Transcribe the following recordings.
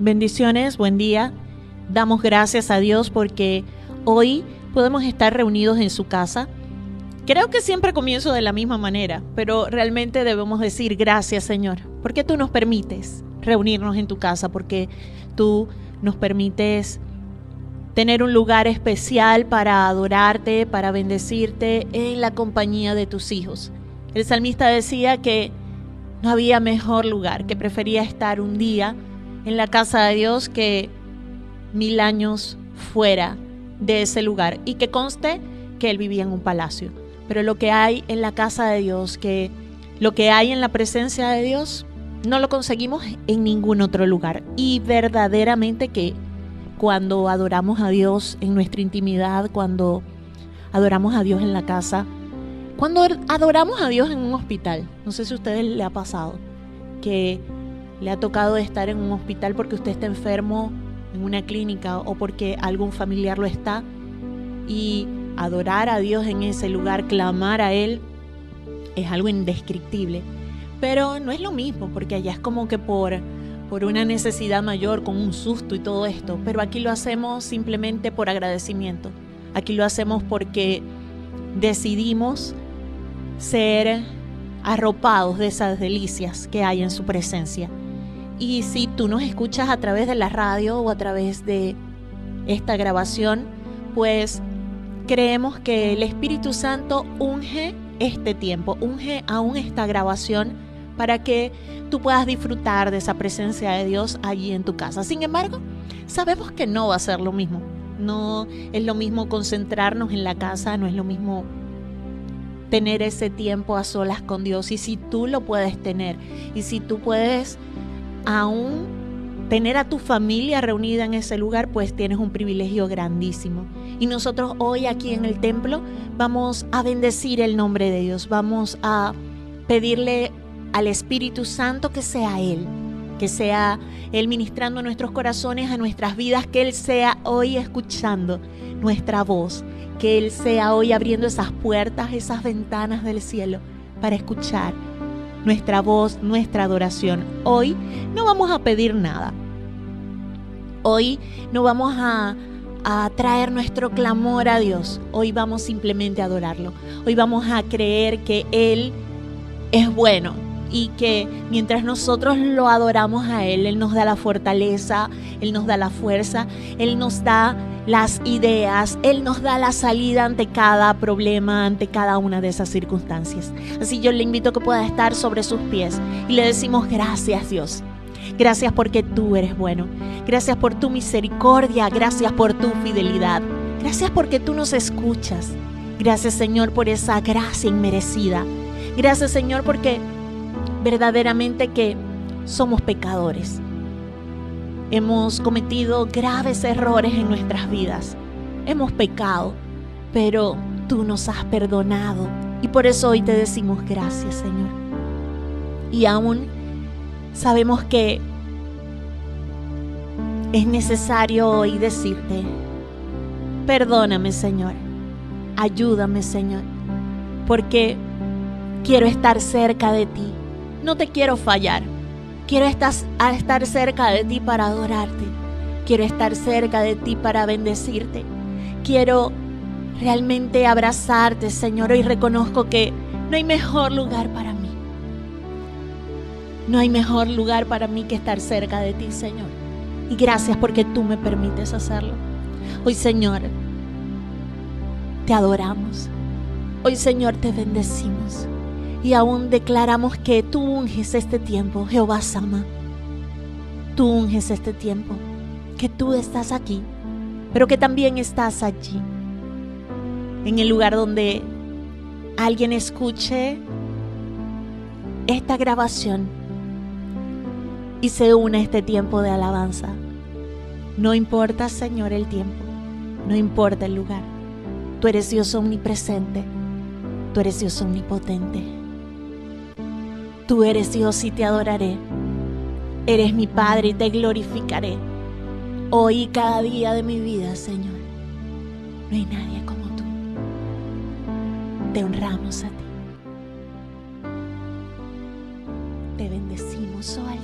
Bendiciones, buen día. Damos gracias a Dios porque hoy podemos estar reunidos en su casa. Creo que siempre comienzo de la misma manera, pero realmente debemos decir gracias Señor, porque tú nos permites reunirnos en tu casa, porque tú nos permites tener un lugar especial para adorarte, para bendecirte en la compañía de tus hijos. El salmista decía que no había mejor lugar, que prefería estar un día en la casa de Dios que mil años fuera de ese lugar y que conste que él vivía en un palacio. Pero lo que hay en la casa de Dios, que lo que hay en la presencia de Dios, no lo conseguimos en ningún otro lugar. Y verdaderamente que cuando adoramos a Dios en nuestra intimidad, cuando adoramos a Dios en la casa, cuando adoramos a Dios en un hospital, no sé si a ustedes le ha pasado, que le ha tocado estar en un hospital porque usted está enfermo en una clínica o porque algún familiar lo está y adorar a Dios en ese lugar, clamar a Él, es algo indescriptible. Pero no es lo mismo porque allá es como que por, por una necesidad mayor, con un susto y todo esto. Pero aquí lo hacemos simplemente por agradecimiento. Aquí lo hacemos porque decidimos ser arropados de esas delicias que hay en su presencia. Y si tú nos escuchas a través de la radio o a través de esta grabación, pues creemos que el Espíritu Santo unge este tiempo, unge aún esta grabación para que tú puedas disfrutar de esa presencia de Dios allí en tu casa. Sin embargo, sabemos que no va a ser lo mismo. No es lo mismo concentrarnos en la casa, no es lo mismo tener ese tiempo a solas con Dios. Y si tú lo puedes tener, y si tú puedes aún tener a tu familia reunida en ese lugar, pues tienes un privilegio grandísimo. Y nosotros hoy aquí en el templo vamos a bendecir el nombre de Dios, vamos a pedirle al Espíritu Santo que sea Él, que sea Él ministrando nuestros corazones, a nuestras vidas, que Él sea hoy escuchando nuestra voz, que Él sea hoy abriendo esas puertas, esas ventanas del cielo para escuchar nuestra voz, nuestra adoración. Hoy no vamos a pedir nada. Hoy no vamos a, a traer nuestro clamor a Dios. Hoy vamos simplemente a adorarlo. Hoy vamos a creer que Él es bueno, y que mientras nosotros lo adoramos a Él, Él nos da la fortaleza, Él nos da la fuerza, Él nos da las ideas, Él nos da la salida ante cada problema, ante cada una de esas circunstancias. Así yo le invito a que pueda estar sobre sus pies y le decimos gracias Dios. Gracias porque tú eres bueno. Gracias por tu misericordia. Gracias por tu fidelidad. Gracias porque tú nos escuchas. Gracias Señor por esa gracia inmerecida. Gracias Señor porque verdaderamente que somos pecadores. Hemos cometido graves errores en nuestras vidas. Hemos pecado, pero tú nos has perdonado y por eso hoy te decimos gracias, Señor. Y aún sabemos que es necesario hoy decirte, perdóname, Señor. Ayúdame, Señor, porque quiero estar cerca de ti no te quiero fallar. Quiero estar, cerca de ti para adorarte. Quiero estar cerca de ti para bendecirte. Quiero realmente abrazarte, Señor. Hoy reconozco que no hay mejor lugar para mí. No hay mejor lugar para mí que estar cerca de ti, Señor. Y gracias porque tú me permites hacerlo. Hoy, Señor, te adoramos. Hoy, Señor, te bendecimos y aún declaramos que tú unges este tiempo, Jehová Sama. Tú unges este tiempo, que tú estás aquí, pero que también estás allí, en el lugar donde alguien escuche esta grabación y se une a este tiempo de alabanza. No importa, Señor, el tiempo, no importa el lugar. Tú eres Dios omnipresente, tú eres Dios omnipotente. Tú eres Dios y te adoraré. Eres mi Padre y te glorificaré. Hoy y cada día de mi vida, Señor. No hay nadie como tú. Te honramos a ti. Te bendecimos, oh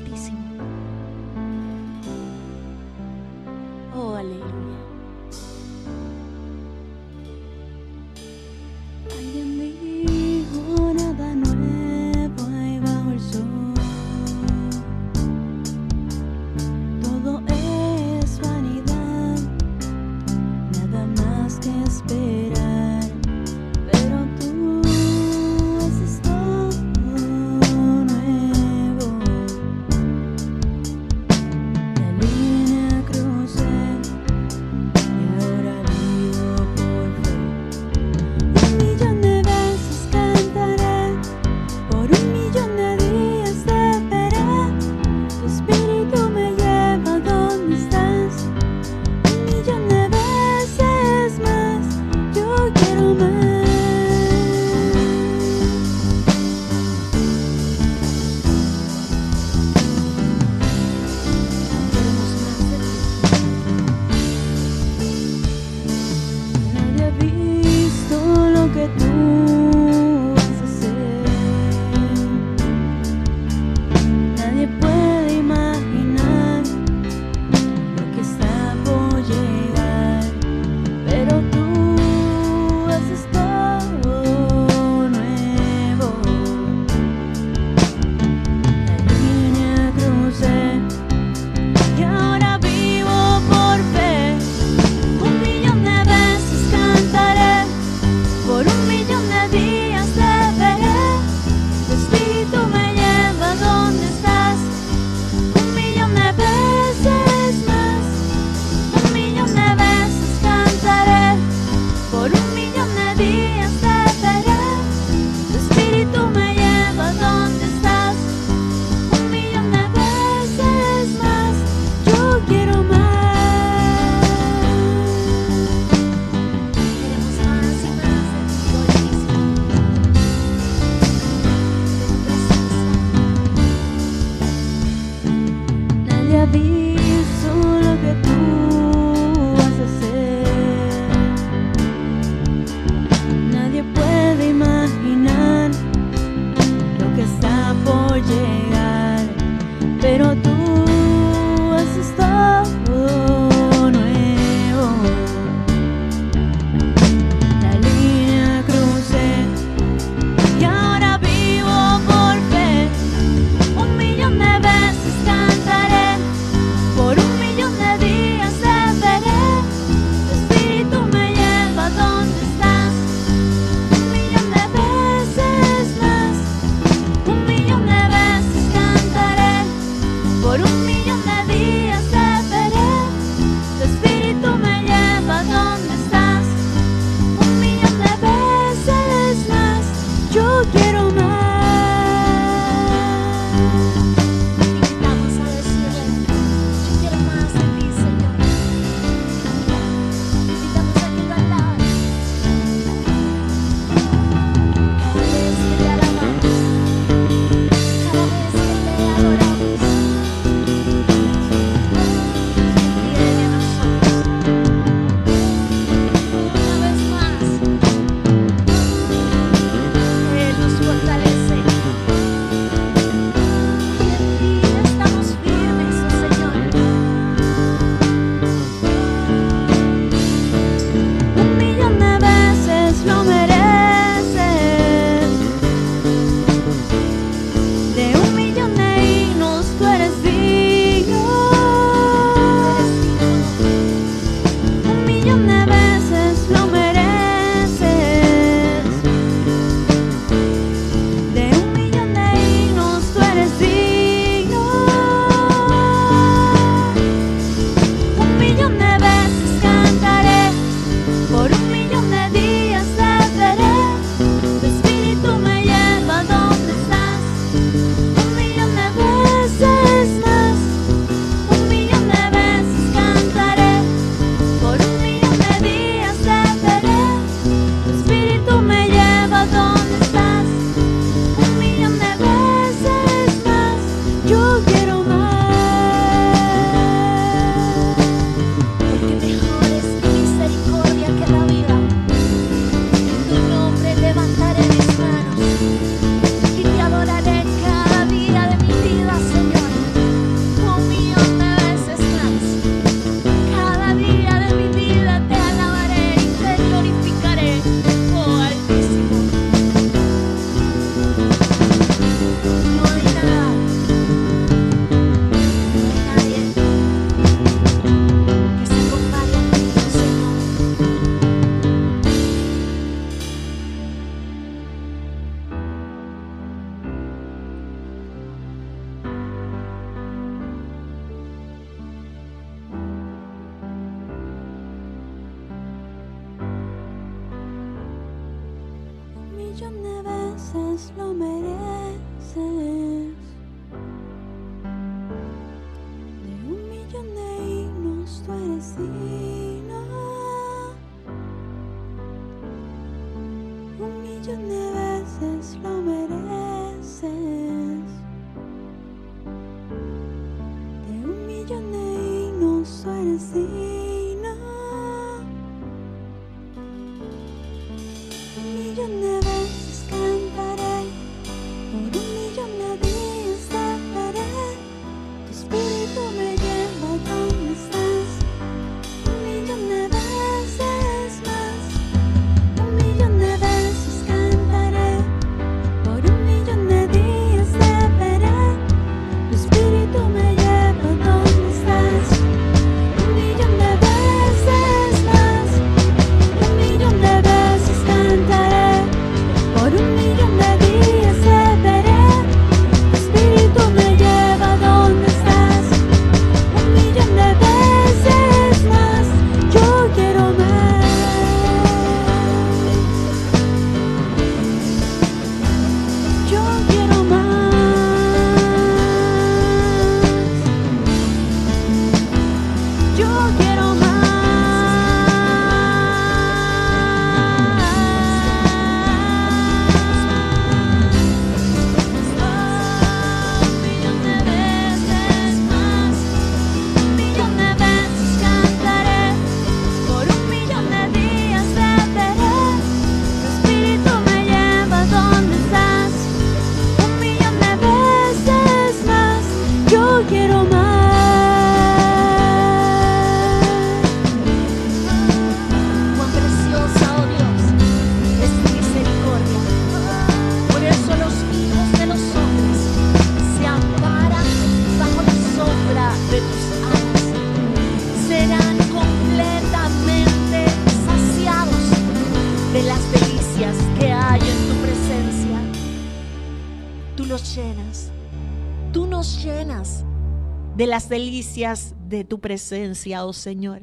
delicias de tu presencia, oh Señor.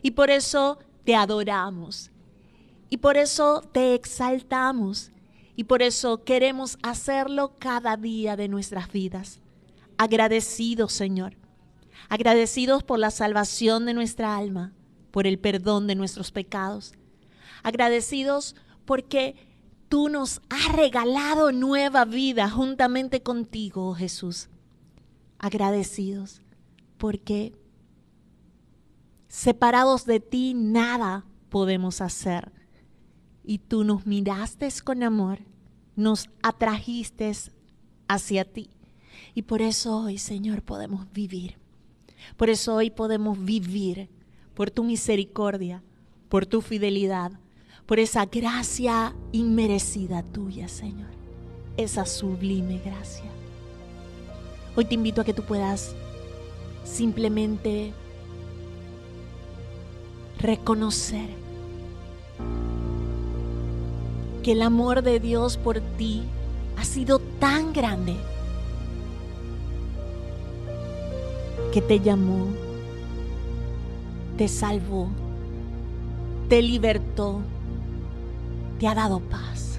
Y por eso te adoramos. Y por eso te exaltamos. Y por eso queremos hacerlo cada día de nuestras vidas. Agradecidos, Señor. Agradecidos por la salvación de nuestra alma, por el perdón de nuestros pecados. Agradecidos porque tú nos has regalado nueva vida juntamente contigo, oh Jesús. Agradecidos porque separados de ti nada podemos hacer. Y tú nos miraste con amor, nos atrajiste hacia ti. Y por eso hoy, Señor, podemos vivir. Por eso hoy podemos vivir por tu misericordia, por tu fidelidad, por esa gracia inmerecida tuya, Señor. Esa sublime gracia. Hoy te invito a que tú puedas simplemente reconocer que el amor de Dios por ti ha sido tan grande que te llamó, te salvó, te libertó, te ha dado paz,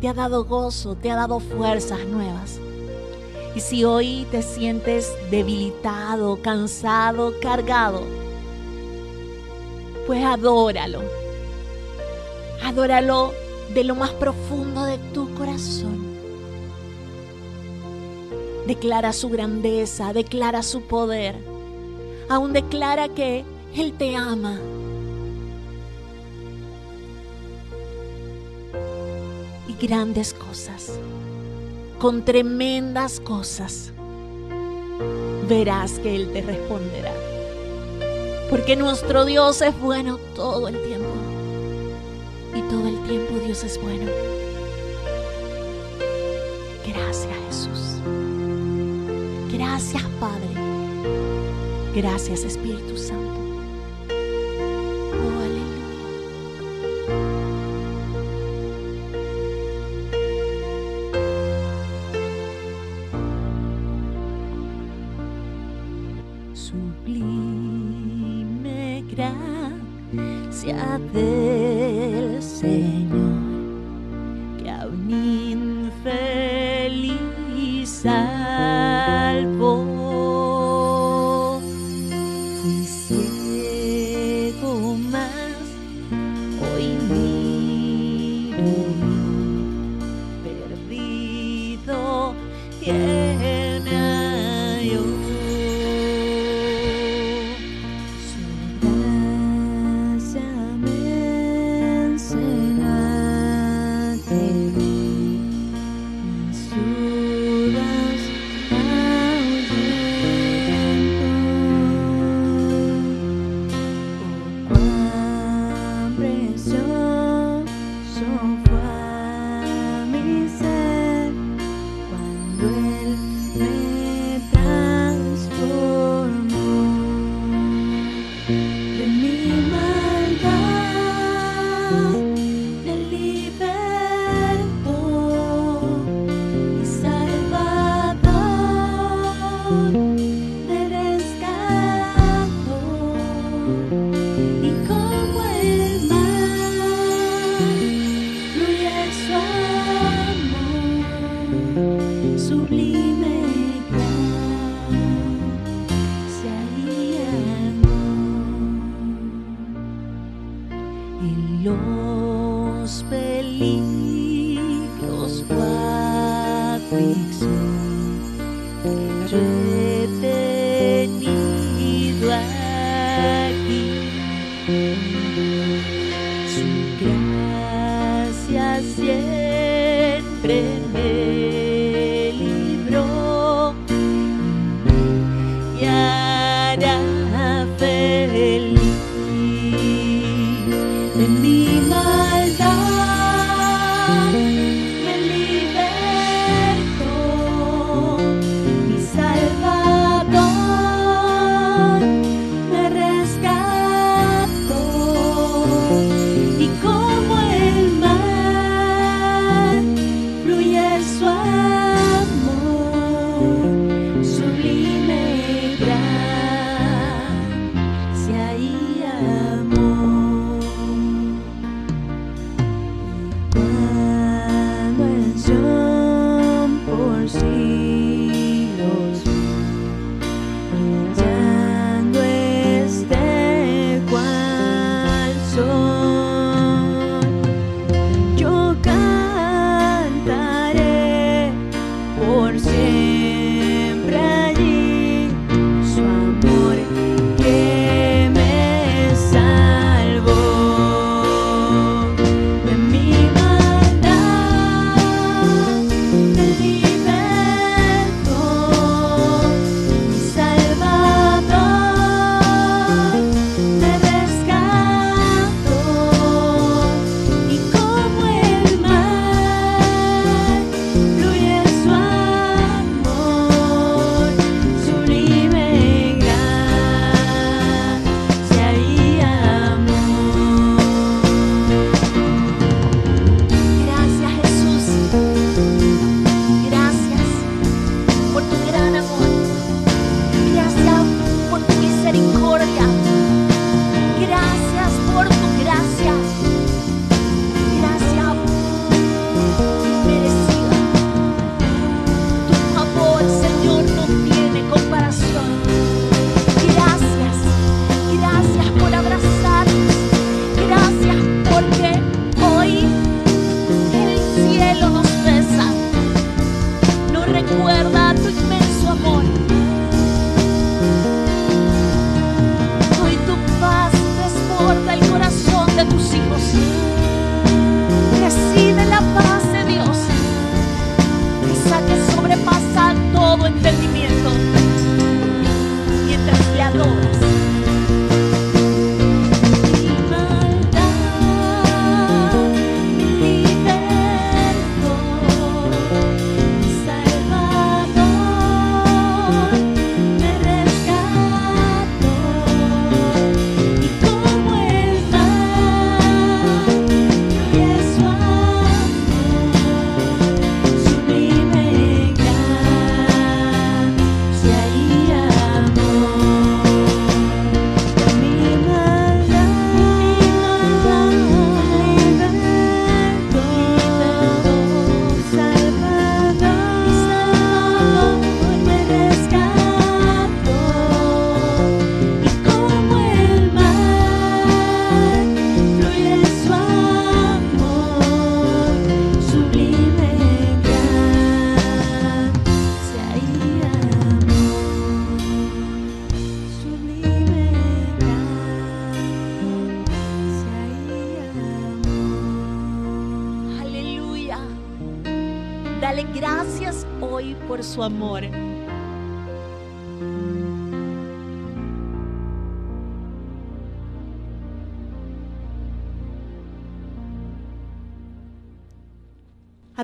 te ha dado gozo, te ha dado fuerzas nuevas. Y si hoy te sientes debilitado, cansado, cargado, pues adóralo. Adóralo de lo más profundo de tu corazón. Declara su grandeza, declara su poder. Aún declara que Él te ama. Y grandes cosas, con tremendas cosas, verás que Él te responderá. Porque nuestro Dios es bueno todo el tiempo. Y todo el tiempo Dios es bueno. Gracias Jesús. Gracias Padre. Gracias Espíritu Santo.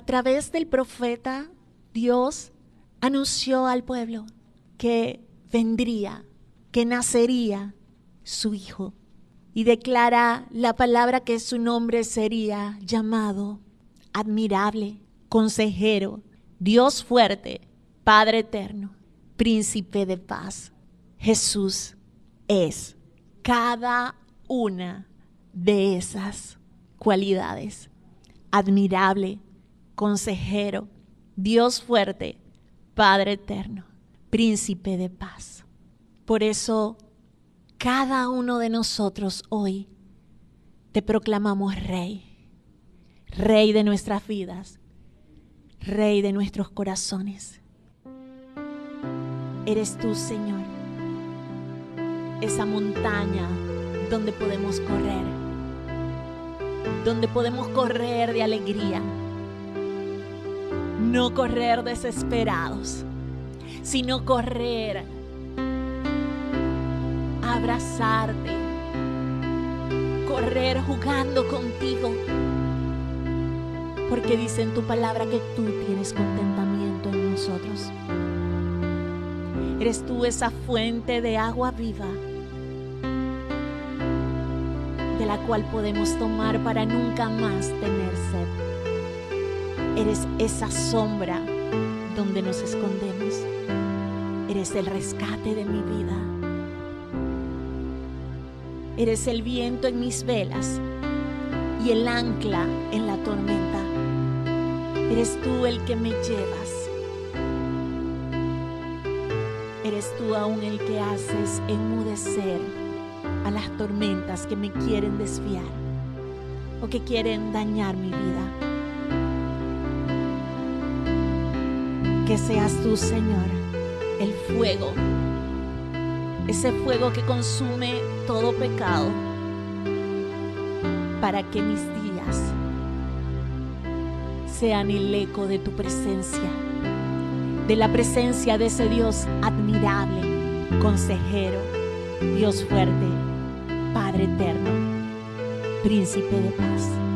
Través del profeta, Dios anunció al pueblo que vendría, que nacería su hijo. Y declara la palabra que su nombre sería llamado admirable, consejero, Dios fuerte, Padre eterno, príncipe de paz. Jesús es cada una de esas cualidades. Admirable, consejero, Dios fuerte, Padre eterno, príncipe de paz. Por eso, cada uno de nosotros hoy te proclamamos rey, rey de nuestras vidas, rey de nuestros corazones. Eres tú, Señor, esa montaña donde podemos correr, donde podemos correr de alegría, no correr desesperados, sino correr abrazarte, correr jugando contigo, porque dice en tu palabra que tú tienes contentamiento en nosotros. Eres tú esa fuente de agua viva de la cual podemos tomar para nunca más tener sed. Eres esa sombra donde nos escondemos. Eres el rescate de mi vida. Eres el viento en mis velas y el ancla en la tormenta. Eres tú el que me llevas. Eres tú aún el que haces enmudecer a las tormentas que me quieren desviar o que quieren dañar mi vida. Que seas tú, Señor, el fuego, ese fuego que consume todo pecado, para que mis días sean el eco de tu presencia, de la presencia de ese Dios admirable, consejero, Dios fuerte, Padre eterno, príncipe de paz.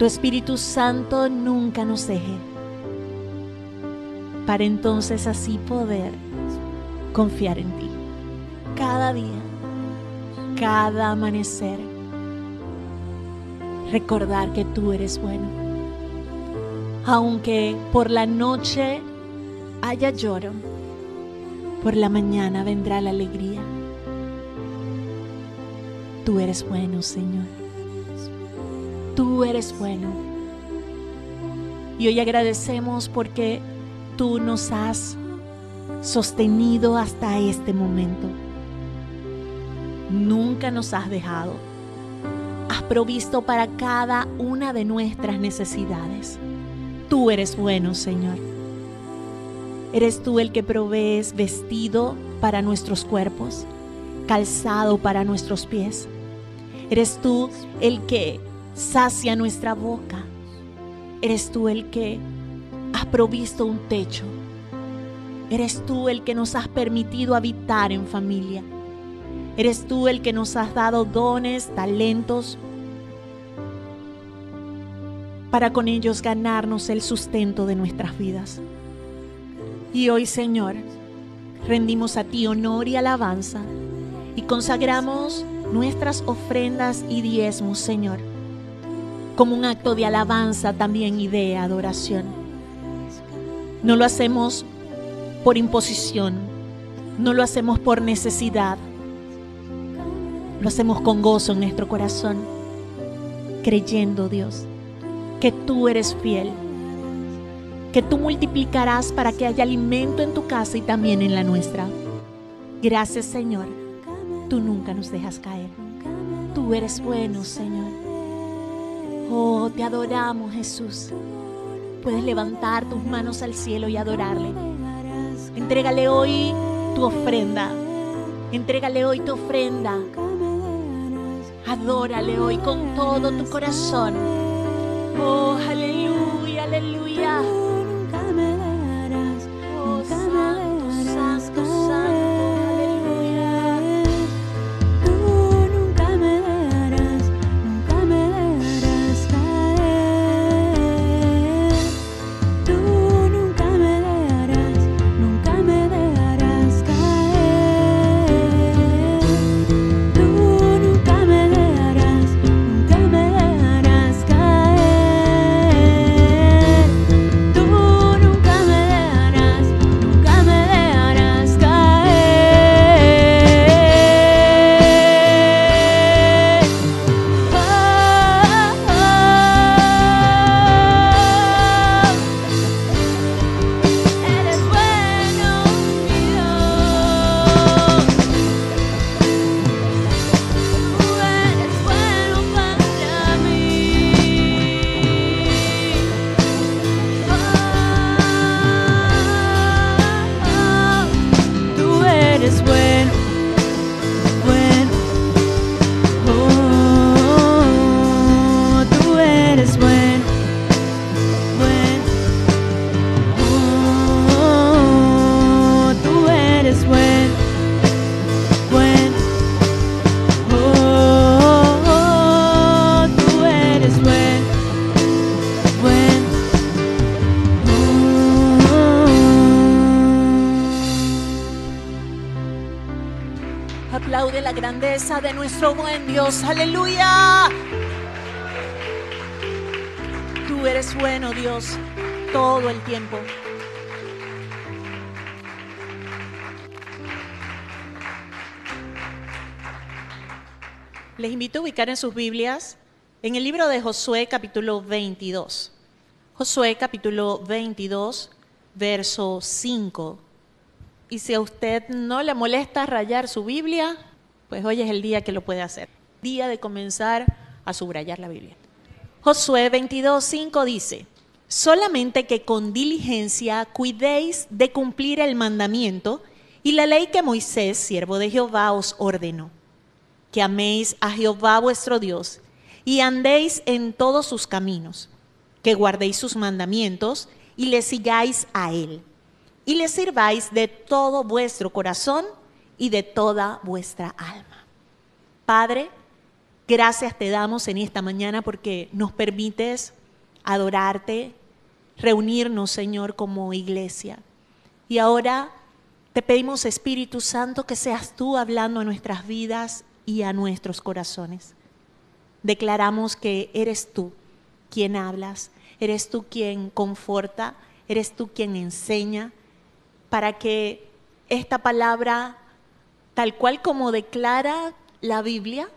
Tu Espíritu Santo nunca nos deje. Para entonces así poder confiar en ti. Cada día, cada amanecer. Recordar que tú eres bueno. Aunque por la noche haya lloro, por la mañana vendrá la alegría. Tú eres bueno, Señor. Tú eres bueno. Y hoy agradecemos porque tú nos has sostenido hasta este momento. Nunca nos has dejado. Has provisto para cada una de nuestras necesidades. Tú eres bueno, Señor. Eres tú el que provees vestido para nuestros cuerpos, calzado para nuestros pies. Eres tú el que sacia nuestra boca. Eres tú el que has provisto un techo. Eres tú el que nos has permitido habitar en familia. Eres tú el que nos has dado dones, talentos, para con ellos ganarnos el sustento de nuestras vidas. Y hoy, Señor, rendimos a ti honor y alabanza y consagramos nuestras ofrendas y diezmos, Señor, como un acto de alabanza también y de adoración. No lo hacemos por imposición, no lo hacemos por necesidad, lo hacemos con gozo en nuestro corazón, creyendo, Dios, que tú eres fiel, que tú multiplicarás para que haya alimento en tu casa y también en la nuestra. Gracias, Señor, tú nunca nos dejas caer. Tú eres bueno, Señor. Oh, te adoramos, Jesús. Puedes levantar tus manos al cielo y adorarle. Entrégale hoy tu ofrenda. Entrégale hoy tu ofrenda. Adórale hoy con todo tu corazón. Oh, aleluya, aleluya. De nuestro buen Dios. Aleluya. Tú eres bueno, Dios, todo el tiempo. Les invito a ubicar en sus Biblias en el libro de Josué capítulo 22. Josué capítulo 22, verso 5. Y si a usted no le molesta rayar su Biblia, pues hoy es el día que lo puede hacer. Día de comenzar a subrayar la Biblia. Josué 22, 5 dice, solamente que con diligencia cuidéis de cumplir el mandamiento y la ley que Moisés, siervo de Jehová, os ordenó que améis a Jehová vuestro Dios y andéis en todos sus caminos, que guardéis sus mandamientos y le sigáis a Él, y le sirváis de todo vuestro corazón y de toda vuestra alma. Padre, gracias te damos en esta mañana porque nos permites adorarte, reunirnos, Señor, como iglesia. Y ahora te pedimos, Espíritu Santo, que seas tú hablando a nuestras vidas y a nuestros corazones. Declaramos que eres tú quien hablas, eres tú quien conforta, eres tú quien enseña, para que esta palabra, tal cual como declara la Biblia,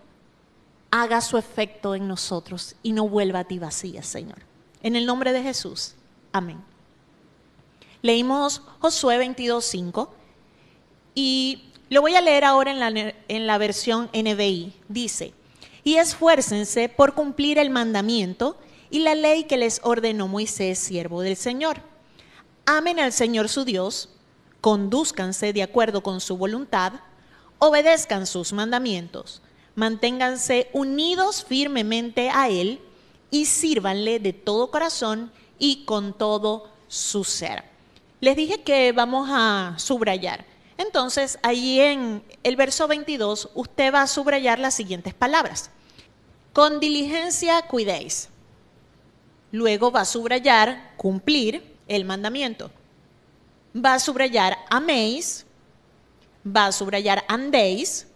haga su efecto en nosotros y no vuelva a ti vacía, Señor. En el nombre de Jesús. Amén. Leímos Josué 22.5 y lo voy a leer ahora en la, en la versión NBI. Dice, y esfuércense por cumplir el mandamiento y la ley que les ordenó Moisés, siervo del Señor. Amen al Señor su Dios, conduzcanse de acuerdo con su voluntad, obedezcan sus mandamientos, manténganse unidos firmemente a Él y sírvanle de todo corazón y con todo su ser. Les dije que vamos a subrayar. Entonces, ahí en el verso 22, usted va a subrayar las siguientes palabras. Con diligencia cuidéis. Luego va a subrayar cumplir el mandamiento. Va a subrayar améis. Va a subrayar andéis.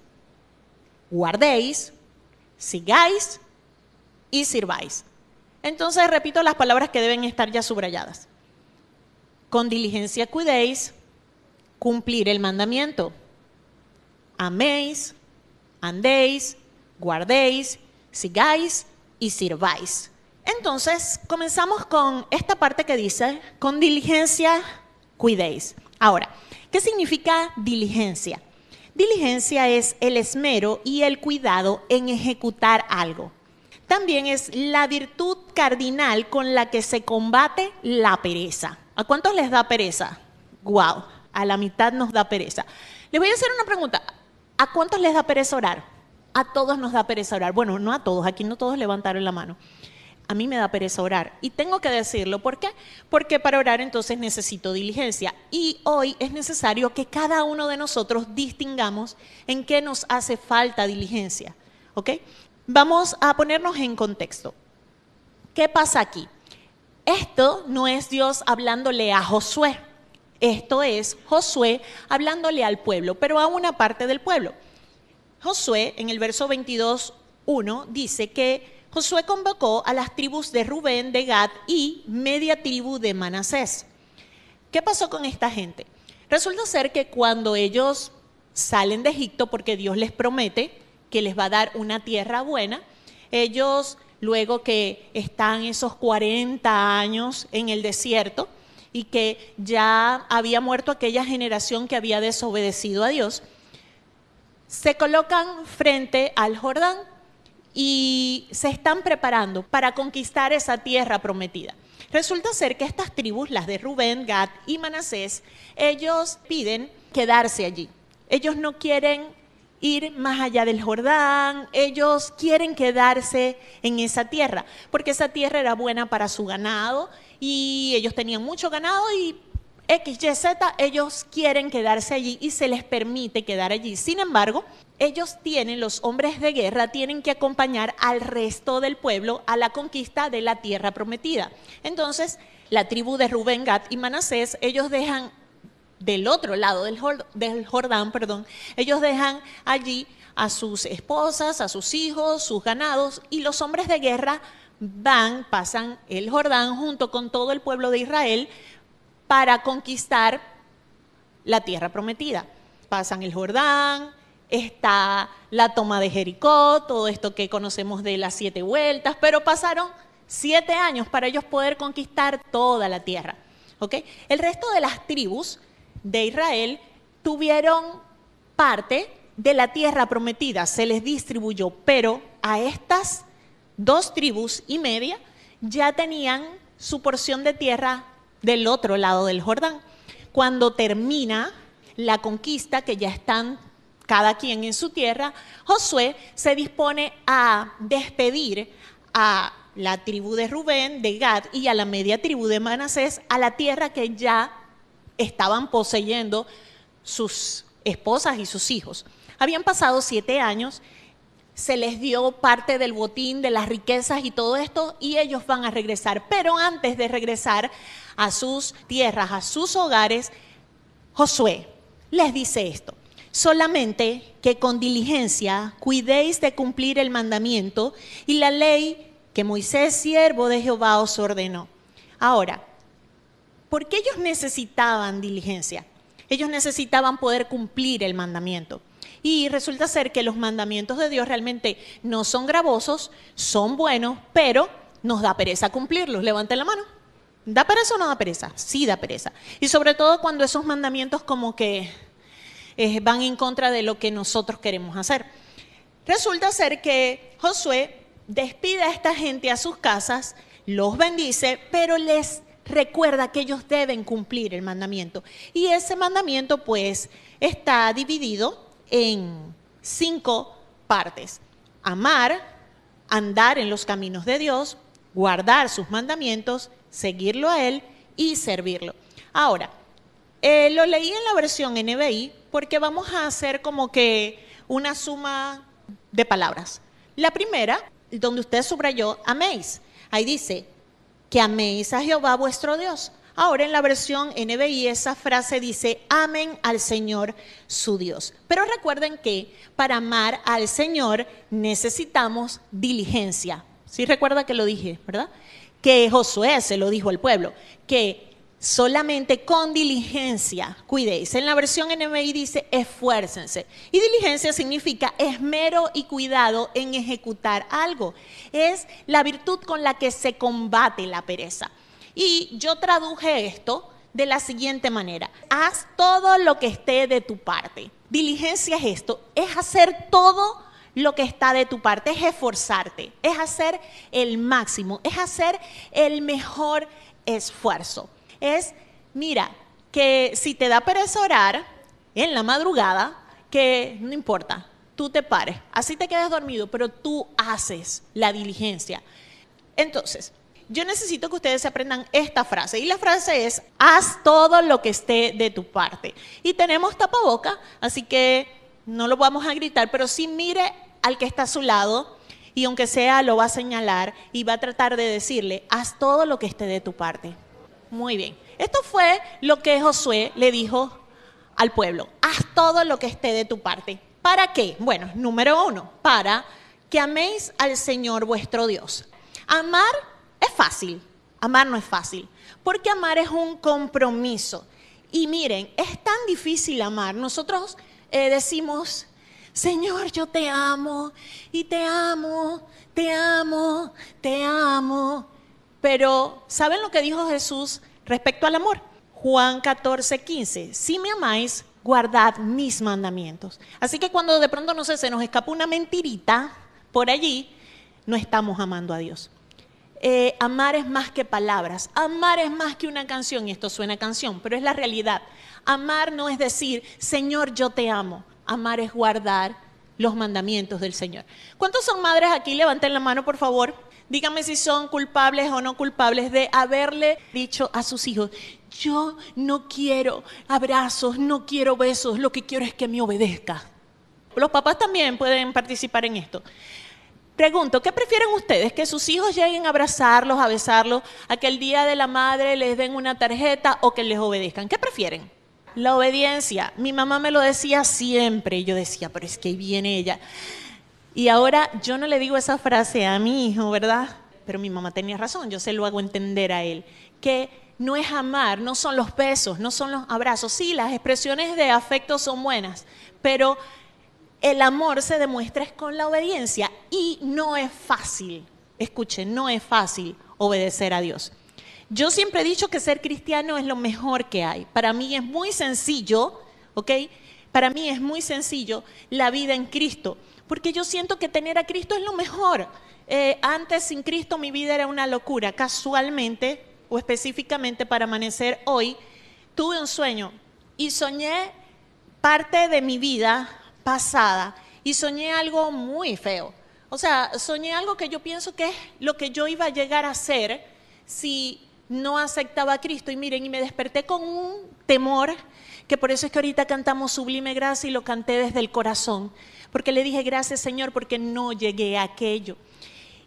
Guardéis. Sigáis y sirváis. Entonces repito las palabras que deben estar ya subrayadas. Con diligencia cuidéis, cumplir el mandamiento. Améis, andéis, guardéis, sigáis y sirváis. Entonces, comenzamos con esta parte que dice, con diligencia cuidéis. Ahora, ¿qué significa diligencia? Diligencia es el esmero y el cuidado en ejecutar algo. También es la virtud cardinal con la que se combate la pereza. ¿A cuántos les da pereza? Wow a la mitad nos da pereza. Les voy a hacer una pregunta. ¿A cuántos les da pereza orar? A todos nos da pereza orar. Bueno, no a todos, aquí no todos levantaron la mano. A mí me da pereza orar. Y tengo que decirlo. ¿Por qué? Porque para orar entonces necesito diligencia. Y hoy es necesario que cada uno de nosotros distingamos en qué nos hace falta diligencia. ¿Ok? Vamos a ponernos en contexto. ¿Qué pasa aquí? Esto no es Dios hablándole a Josué. Esto es Josué hablándole al pueblo, pero a una parte del pueblo. Josué, en el verso 22, 1, dice que Josué convocó a las tribus de Rubén, de Gad y media tribu de Manasés. ¿Qué pasó con esta gente? Resulta ser que cuando ellos salen de Egipto, porque Dios les promete que les va a dar una tierra buena, ellos, luego que están esos 40 años en el desierto, y que ya había muerto aquella generación que había desobedecido a Dios, se colocan frente al Jordán y se están preparando para conquistar esa tierra prometida. Resulta ser que estas tribus, las de Rubén, Gad y Manasés, ellos piden quedarse allí. Ellos no quieren ir más allá del Jordán, ellos quieren quedarse en esa tierra, porque esa tierra era buena para su ganado y ellos tenían mucho ganado y X, Y, Z, ellos quieren quedarse allí y se les permite quedar allí. Sin embargo, ellos tienen, los hombres de guerra, tienen que acompañar al resto del pueblo a la conquista de la tierra prometida. Entonces, la tribu de Rubén, Gad y Manasés, ellos dejan del otro lado del, Jordán, perdón, ellos dejan allí a sus esposas, a sus hijos, sus ganados, y los hombres de guerra van, pasan el Jordán junto con todo el pueblo de Israel para conquistar la tierra prometida. Pasan el Jordán, está la toma de Jericó, todo esto que conocemos de las siete vueltas, pero pasaron siete años para ellos poder conquistar toda la tierra. ¿ok? El resto de las tribus de Israel tuvieron parte de la tierra prometida, se les distribuyó, pero a estas dos tribus y media ya tenían su porción de tierra del otro lado del Jordán. Cuando termina la conquista, que ya están cada quien en su tierra, Josué se dispone a despedir a la tribu de Rubén, de Gad y a la media tribu de Manasés a la tierra que ya estaban poseyendo sus esposas y sus hijos. Habían pasado siete años, se les dio parte del botín, de las riquezas y todo esto, y ellos van a regresar. Pero antes de regresar a sus tierras, a sus hogares, Josué les dice esto. Solamente que con diligencia cuidéis de cumplir el mandamiento y la ley que Moisés, siervo de Jehová, os ordenó. Ahora, ¿por qué ellos necesitaban diligencia? Ellos necesitaban poder cumplir el mandamiento. Y resulta ser que los mandamientos de Dios realmente no son gravosos, son buenos, pero nos da pereza cumplirlos. Levanten la mano. ¿Da pereza o no da pereza? Sí da pereza. Y sobre todo cuando esos mandamientos como que eh, van en contra de lo que nosotros queremos hacer. Resulta ser que Josué despide a esta gente a sus casas, los bendice, pero les recuerda que ellos deben cumplir el mandamiento. Y ese mandamiento pues está dividido en cinco partes. Amar, andar en los caminos de Dios, guardar sus mandamientos, seguirlo a Él y servirlo. Ahora, eh, lo leí en la versión NBI porque vamos a hacer como que una suma de palabras. La primera donde usted subrayó, améis. Ahí dice, que améis a Jehová vuestro Dios. Ahora en la versión NBI esa frase dice, amen al Señor su Dios. Pero recuerden que para amar al Señor necesitamos diligencia. Sí recuerda que lo dije, ¿verdad? Que Josué se lo dijo al pueblo, que solamente con diligencia cuidéis. En la versión NMI dice esfuércense. Y diligencia significa esmero y cuidado en ejecutar algo. Es la virtud con la que se combate la pereza. Y yo traduje esto de la siguiente manera. Haz todo lo que esté de tu parte. Diligencia es esto, es hacer todo lo que está de tu parte, es esforzarte, es hacer el máximo, es hacer el mejor esfuerzo es, mira, que si te da pereza orar en la madrugada, que no importa, tú te pares, así te quedas dormido, pero tú haces la diligencia. Entonces, yo necesito que ustedes aprendan esta frase. Y la frase es, haz todo lo que esté de tu parte. Y tenemos tapaboca, así que no lo vamos a gritar, pero sí mire al que está a su lado y aunque sea lo va a señalar y va a tratar de decirle, haz todo lo que esté de tu parte. Muy bien. Esto fue lo que Josué le dijo al pueblo. Haz todo lo que esté de tu parte. ¿Para qué? Bueno, número uno, para que améis al Señor vuestro Dios. Amar es fácil, amar no es fácil, porque amar es un compromiso. Y miren, es tan difícil amar. Nosotros eh, decimos, Señor, yo te amo y te amo, te amo, te amo. Pero, ¿saben lo que dijo Jesús respecto al amor? Juan 14, 15. Si me amáis, guardad mis mandamientos. Así que cuando de pronto, no sé, se nos escapa una mentirita por allí, no estamos amando a Dios. Eh, amar es más que palabras, amar es más que una canción, y esto suena canción, pero es la realidad. Amar no es decir, Señor, yo te amo. Amar es guardar los mandamientos del Señor. ¿Cuántos son madres aquí? Levanten la mano, por favor. Díganme si son culpables o no culpables de haberle dicho a sus hijos, yo no quiero abrazos, no quiero besos, lo que quiero es que me obedezca. Los papás también pueden participar en esto. Pregunto, ¿qué prefieren ustedes? ¿Que sus hijos lleguen a abrazarlos, a besarlos, a que el día de la madre les den una tarjeta o que les obedezcan? ¿Qué prefieren? la obediencia. Mi mamá me lo decía siempre yo decía, pero es que ahí viene ella. Y ahora yo no le digo esa frase a mi hijo, ¿verdad? Pero mi mamá tenía razón, yo se lo hago entender a él, que no es amar, no son los besos, no son los abrazos. Sí, las expresiones de afecto son buenas, pero el amor se demuestra es con la obediencia y no es fácil, escuchen, no es fácil obedecer a Dios. Yo siempre he dicho que ser cristiano es lo mejor que hay. Para mí es muy sencillo, ¿ok? Para mí es muy sencillo la vida en Cristo, porque yo siento que tener a Cristo es lo mejor. Eh, antes sin Cristo mi vida era una locura. Casualmente o específicamente para amanecer hoy, tuve un sueño y soñé parte de mi vida pasada y soñé algo muy feo. O sea, soñé algo que yo pienso que es lo que yo iba a llegar a ser si no aceptaba a Cristo. Y miren, y me desperté con un temor, que por eso es que ahorita cantamos Sublime Gracia y lo canté desde el corazón, porque le dije gracias Señor porque no llegué a aquello.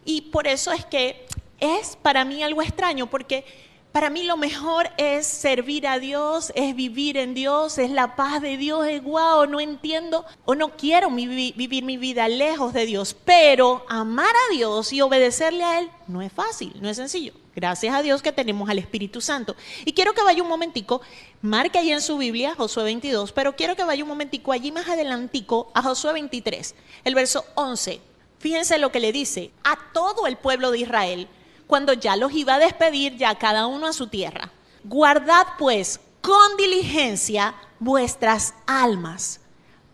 Y por eso es que es para mí algo extraño, porque para mí lo mejor es servir a Dios, es vivir en Dios, es la paz de Dios, es guau, no entiendo o no quiero vivir mi vida lejos de Dios, pero amar a Dios y obedecerle a Él no es fácil, no es sencillo. Gracias a Dios que tenemos al Espíritu Santo. Y quiero que vaya un momentico, marque ahí en su Biblia, Josué 22, pero quiero que vaya un momentico allí más adelantico a Josué 23, el verso 11. Fíjense lo que le dice a todo el pueblo de Israel cuando ya los iba a despedir, ya cada uno a su tierra. Guardad pues con diligencia vuestras almas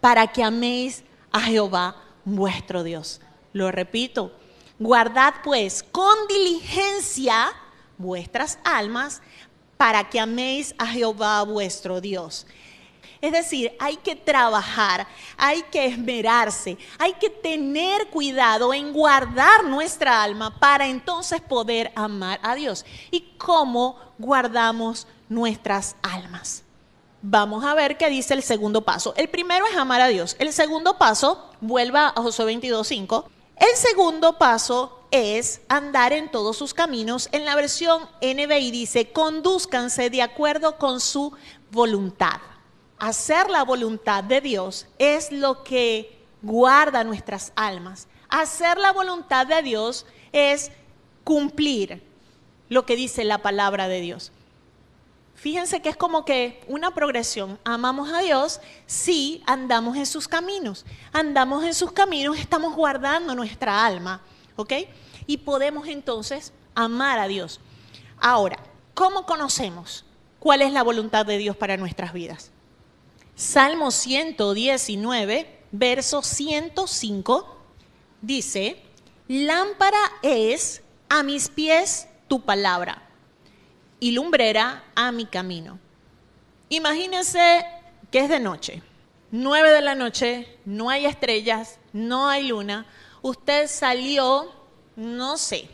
para que améis a Jehová vuestro Dios. Lo repito, guardad pues con diligencia vuestras almas para que améis a Jehová vuestro Dios. Es decir, hay que trabajar, hay que esmerarse, hay que tener cuidado en guardar nuestra alma para entonces poder amar a Dios. ¿Y cómo guardamos nuestras almas? Vamos a ver qué dice el segundo paso. El primero es amar a Dios. El segundo paso, vuelva a Josué 22.5. El segundo paso es andar en todos sus caminos. En la versión NBI dice, conduzcanse de acuerdo con su voluntad hacer la voluntad de Dios es lo que guarda nuestras almas. Hacer la voluntad de Dios es cumplir lo que dice la palabra de Dios. Fíjense que es como que una progresión. Amamos a Dios si andamos en sus caminos. Andamos en sus caminos, estamos guardando nuestra alma, ¿ok? Y podemos entonces amar a Dios. Ahora, ¿cómo conocemos cuál es la voluntad de Dios para nuestras vidas? Salmo 119, verso 105, dice, lámpara es a mis pies tu palabra y lumbrera a mi camino. Imagínense que es de noche, nueve de la noche, no hay estrellas, no hay luna, usted salió, no sé,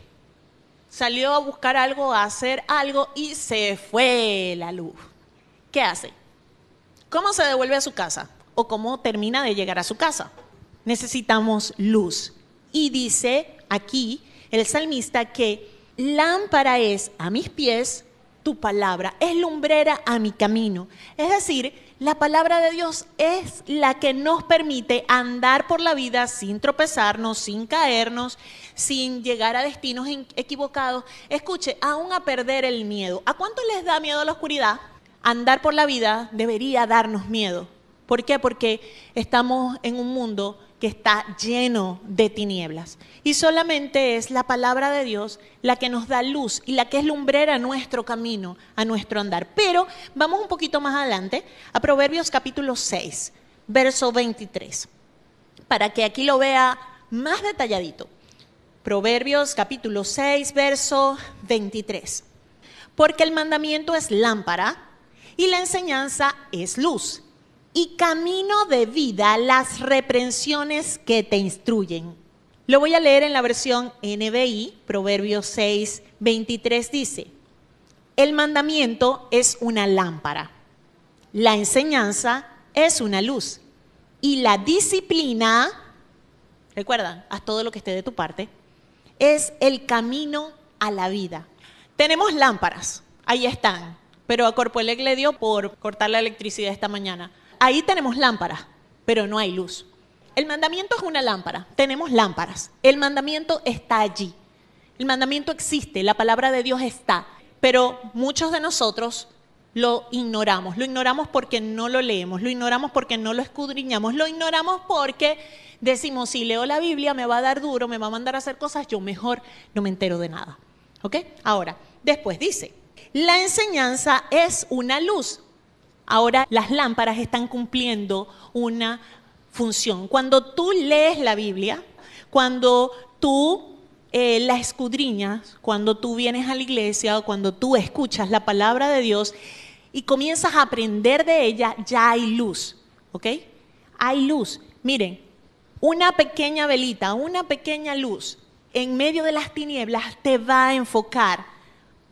salió a buscar algo, a hacer algo y se fue la luz. ¿Qué hace? ¿Cómo se devuelve a su casa? ¿O cómo termina de llegar a su casa? Necesitamos luz. Y dice aquí el salmista que lámpara es a mis pies tu palabra, es lumbrera a mi camino. Es decir, la palabra de Dios es la que nos permite andar por la vida sin tropezarnos, sin caernos, sin llegar a destinos equivocados. Escuche, aún a perder el miedo. ¿A cuánto les da miedo la oscuridad? Andar por la vida debería darnos miedo. ¿Por qué? Porque estamos en un mundo que está lleno de tinieblas. Y solamente es la palabra de Dios la que nos da luz y la que es lumbrera a nuestro camino, a nuestro andar. Pero vamos un poquito más adelante a Proverbios capítulo 6, verso 23, para que aquí lo vea más detalladito. Proverbios capítulo 6, verso 23. Porque el mandamiento es lámpara y la enseñanza es luz. Y camino de vida las reprensiones que te instruyen. Lo voy a leer en la versión NBI, Proverbios 6, 23 dice, el mandamiento es una lámpara, la enseñanza es una luz y la disciplina, recuerda, haz todo lo que esté de tu parte, es el camino a la vida. Tenemos lámparas, ahí están, pero a Corpoelec le dio por cortar la electricidad esta mañana. Ahí tenemos lámparas, pero no hay luz. El mandamiento es una lámpara, tenemos lámparas. El mandamiento está allí. El mandamiento existe, la palabra de Dios está, pero muchos de nosotros lo ignoramos. Lo ignoramos porque no lo leemos, lo ignoramos porque no lo escudriñamos, lo ignoramos porque decimos, si leo la Biblia me va a dar duro, me va a mandar a hacer cosas, yo mejor no me entero de nada. ¿Ok? Ahora, después dice, la enseñanza es una luz. Ahora las lámparas están cumpliendo una función. Cuando tú lees la Biblia, cuando tú eh, la escudriñas, cuando tú vienes a la iglesia o cuando tú escuchas la palabra de Dios y comienzas a aprender de ella, ya hay luz. ¿Ok? Hay luz. Miren, una pequeña velita, una pequeña luz en medio de las tinieblas te va a enfocar,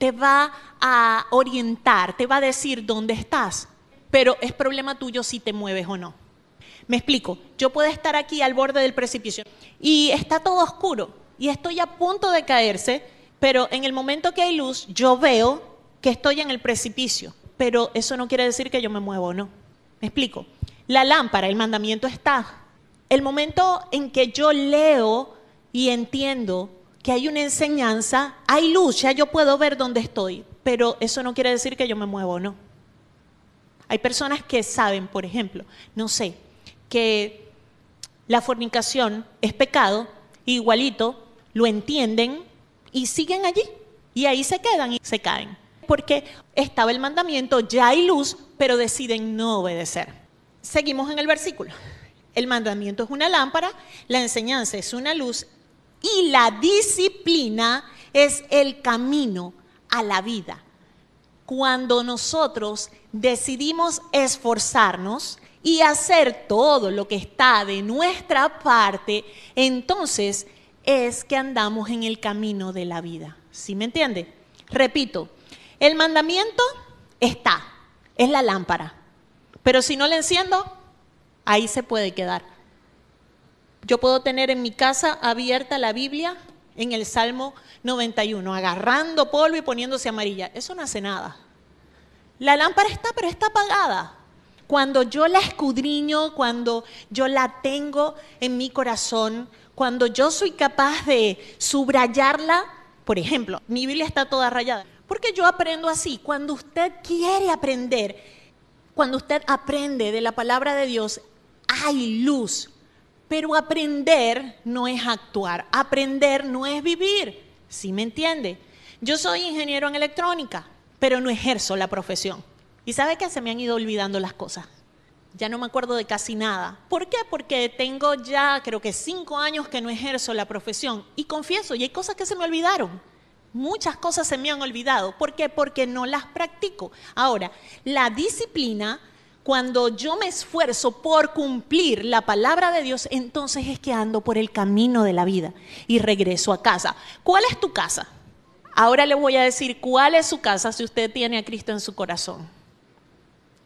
te va a orientar, te va a decir dónde estás. Pero es problema tuyo si te mueves o no. Me explico, yo puedo estar aquí al borde del precipicio y está todo oscuro y estoy a punto de caerse, pero en el momento que hay luz, yo veo que estoy en el precipicio, pero eso no quiere decir que yo me muevo, no. Me explico. La lámpara, el mandamiento está. El momento en que yo leo y entiendo que hay una enseñanza, hay luz, ya yo puedo ver dónde estoy, pero eso no quiere decir que yo me muevo, no. Hay personas que saben, por ejemplo, no sé, que la fornicación es pecado, igualito lo entienden y siguen allí. Y ahí se quedan y se caen. Porque estaba el mandamiento, ya hay luz, pero deciden no obedecer. Seguimos en el versículo. El mandamiento es una lámpara, la enseñanza es una luz y la disciplina es el camino a la vida. Cuando nosotros decidimos esforzarnos, y hacer todo lo que está de nuestra parte, entonces es que andamos en el camino de la vida. ¿Sí me entiende? Repito, el mandamiento está, es la lámpara, pero si no le enciendo, ahí se puede quedar. Yo puedo tener en mi casa abierta la Biblia en el Salmo 91, agarrando polvo y poniéndose amarilla. Eso no hace nada. La lámpara está, pero está apagada. Cuando yo la escudriño, cuando yo la tengo en mi corazón, cuando yo soy capaz de subrayarla, por ejemplo, mi Biblia está toda rayada. Porque yo aprendo así. Cuando usted quiere aprender, cuando usted aprende de la palabra de Dios, hay luz. Pero aprender no es actuar, aprender no es vivir. ¿Sí me entiende? Yo soy ingeniero en electrónica, pero no ejerzo la profesión. ¿Y sabe que se me han ido olvidando las cosas? Ya no me acuerdo de casi nada. ¿Por qué? Porque tengo ya creo que cinco años que no ejerzo la profesión. Y confieso, y hay cosas que se me olvidaron. Muchas cosas se me han olvidado. ¿Por qué? Porque no las practico. Ahora, la disciplina, cuando yo me esfuerzo por cumplir la palabra de Dios, entonces es que ando por el camino de la vida y regreso a casa. ¿Cuál es tu casa? Ahora le voy a decir cuál es su casa si usted tiene a Cristo en su corazón.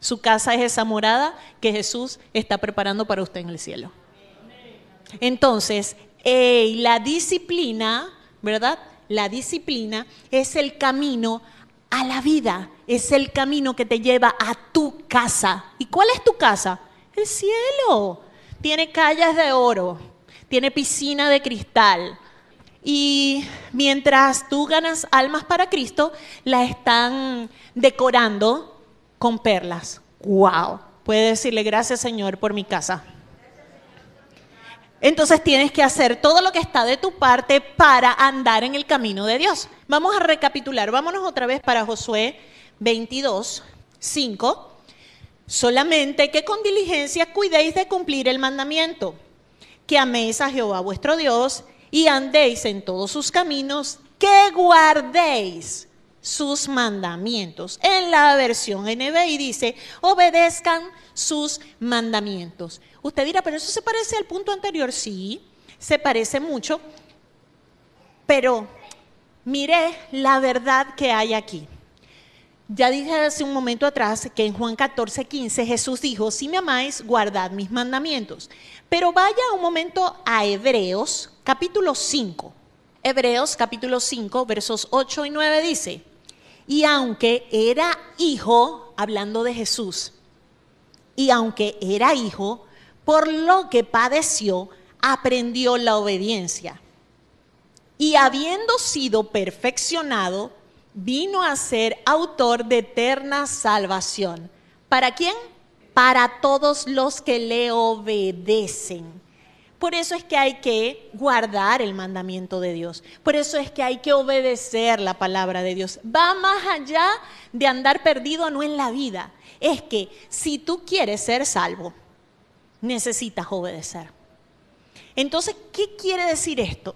Su casa es esa morada que Jesús está preparando para usted en el cielo. Entonces, la disciplina, ¿verdad? La disciplina es el camino a la vida, es el camino que te lleva a tu casa. ¿Y cuál es tu casa? El cielo. Tiene calles de oro, tiene piscina de cristal. Y mientras tú ganas almas para Cristo, la están decorando con perlas. ¡Wow! Puede decirle gracias Señor por mi casa. Entonces tienes que hacer todo lo que está de tu parte para andar en el camino de Dios. Vamos a recapitular, vámonos otra vez para Josué 22, 5. Solamente que con diligencia cuidéis de cumplir el mandamiento, que améis a Jehová vuestro Dios y andéis en todos sus caminos, que guardéis sus mandamientos. En la versión NBI dice, obedezcan sus mandamientos. Usted dirá, pero eso se parece al punto anterior. Sí, se parece mucho, pero mire la verdad que hay aquí. Ya dije hace un momento atrás que en Juan 14, 15 Jesús dijo, si me amáis, guardad mis mandamientos. Pero vaya un momento a Hebreos capítulo 5. Hebreos capítulo 5, versos 8 y 9 dice, Y aunque era hijo, hablando de Jesús, y aunque era hijo, por lo que padeció, aprendió la obediencia. Y habiendo sido perfeccionado, vino a ser autor de eterna salvación. ¿Para quién? Para todos los que le obedecen. Por eso es que hay que guardar el mandamiento de Dios. Por eso es que hay que obedecer la palabra de Dios. Va más allá de andar perdido no en la vida. Es que si tú quieres ser salvo, necesitas obedecer. Entonces, ¿qué quiere decir esto?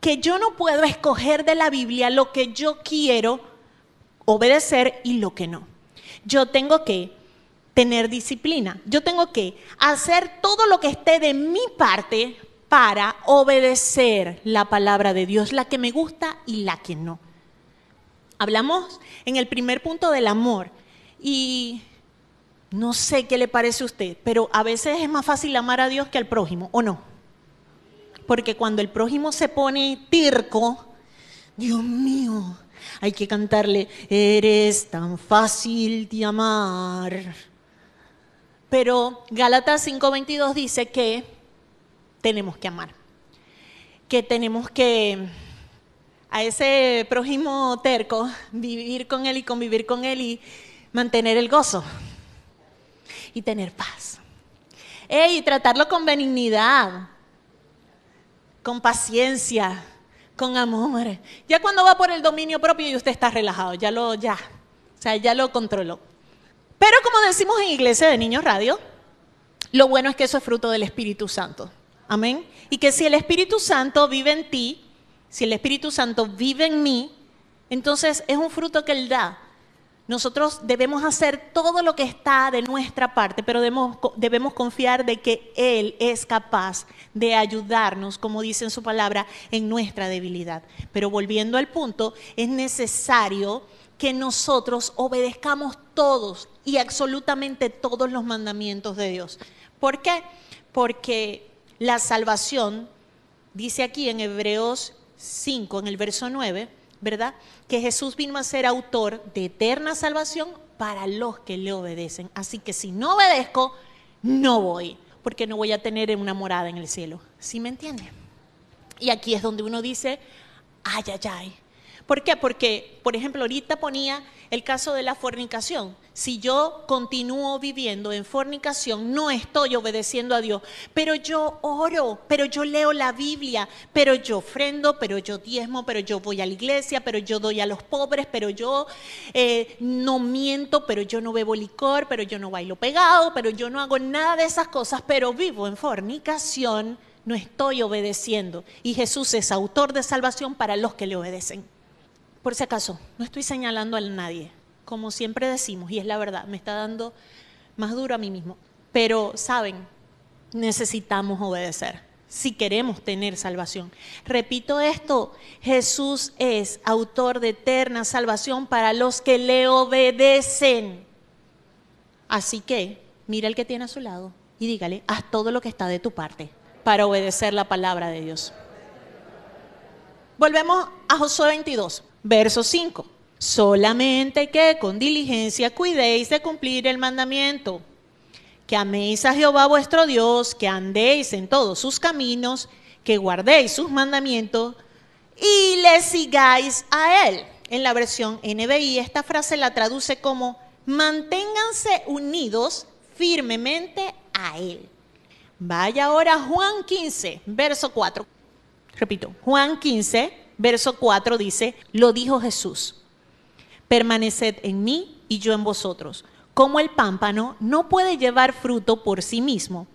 Que yo no puedo escoger de la Biblia lo que yo quiero obedecer y lo que no. Yo tengo que tener disciplina. Yo tengo que hacer todo lo que esté de mi parte para obedecer la palabra de Dios, la que me gusta y la que no. Hablamos en el primer punto del amor y no sé qué le parece a usted, pero a veces es más fácil amar a Dios que al prójimo, ¿o no? Porque cuando el prójimo se pone tirco, Dios mío, hay que cantarle, eres tan fácil de amar. Pero Gálatas 5:22 dice que tenemos que amar, que tenemos que a ese prójimo terco vivir con él y convivir con él y mantener el gozo y tener paz. y tratarlo con benignidad, con paciencia, con amor. Ya cuando va por el dominio propio y usted está relajado, ya lo, ya, o sea, ya lo controló. Pero como decimos en Iglesia de Niños Radio, lo bueno es que eso es fruto del Espíritu Santo. Amén. Y que si el Espíritu Santo vive en ti, si el Espíritu Santo vive en mí, entonces es un fruto que Él da. Nosotros debemos hacer todo lo que está de nuestra parte, pero debemos, debemos, confiar de que Él es capaz de ayudarnos, como dice en su palabra, en nuestra debilidad. Pero volviendo al punto, es necesario que nosotros obedezcamos todos y absolutamente todos los mandamientos de Dios. ¿Por qué? Porque la salvación, dice aquí en Hebreos 5, en el verso 9, ¿verdad? Que Jesús vino a ser autor de eterna salvación para los que le obedecen. Así que si no obedezco, no voy, porque no voy a tener una morada en el cielo. ¿Sí me entiende? Y aquí es donde uno dice, ay, ay, ay, ¿Por qué? Porque, por ejemplo, ahorita ponía el caso de la fornicación. Si yo continúo viviendo en fornicación, no estoy obedeciendo a Dios, pero yo oro, pero yo leo la Biblia, pero yo ofrendo, pero yo diezmo, pero yo voy a la iglesia, pero yo doy a los pobres, pero yo eh, no miento, pero yo no bebo licor, pero yo no bailo pegado, pero yo no hago nada de esas cosas, pero vivo en fornicación, no estoy obedeciendo. Y Jesús es autor de salvación para los que le obedecen. Por si acaso, no estoy señalando a nadie, como siempre decimos, y es la verdad, me está dando más duro a mí mismo. Pero, ¿saben? Necesitamos obedecer si queremos tener salvación. Repito esto, Jesús es autor de eterna salvación para los que le obedecen. Así que, mira el que tiene a su lado y dígale, haz todo lo que está de tu parte para obedecer la palabra de Dios. Volvemos a Josué 22. Verso 5. Solamente que con diligencia cuidéis de cumplir el mandamiento, que améis a Jehová vuestro Dios, que andéis en todos sus caminos, que guardéis sus mandamientos y le sigáis a Él. En la versión NBI esta frase la traduce como manténganse unidos firmemente a Él. Vaya ahora Juan 15, verso 4. Repito, Juan 15, verso 4 dice, lo dijo Jesús, permaneced en mí y yo en vosotros. Como el pámpano no puede llevar fruto por sí mismo,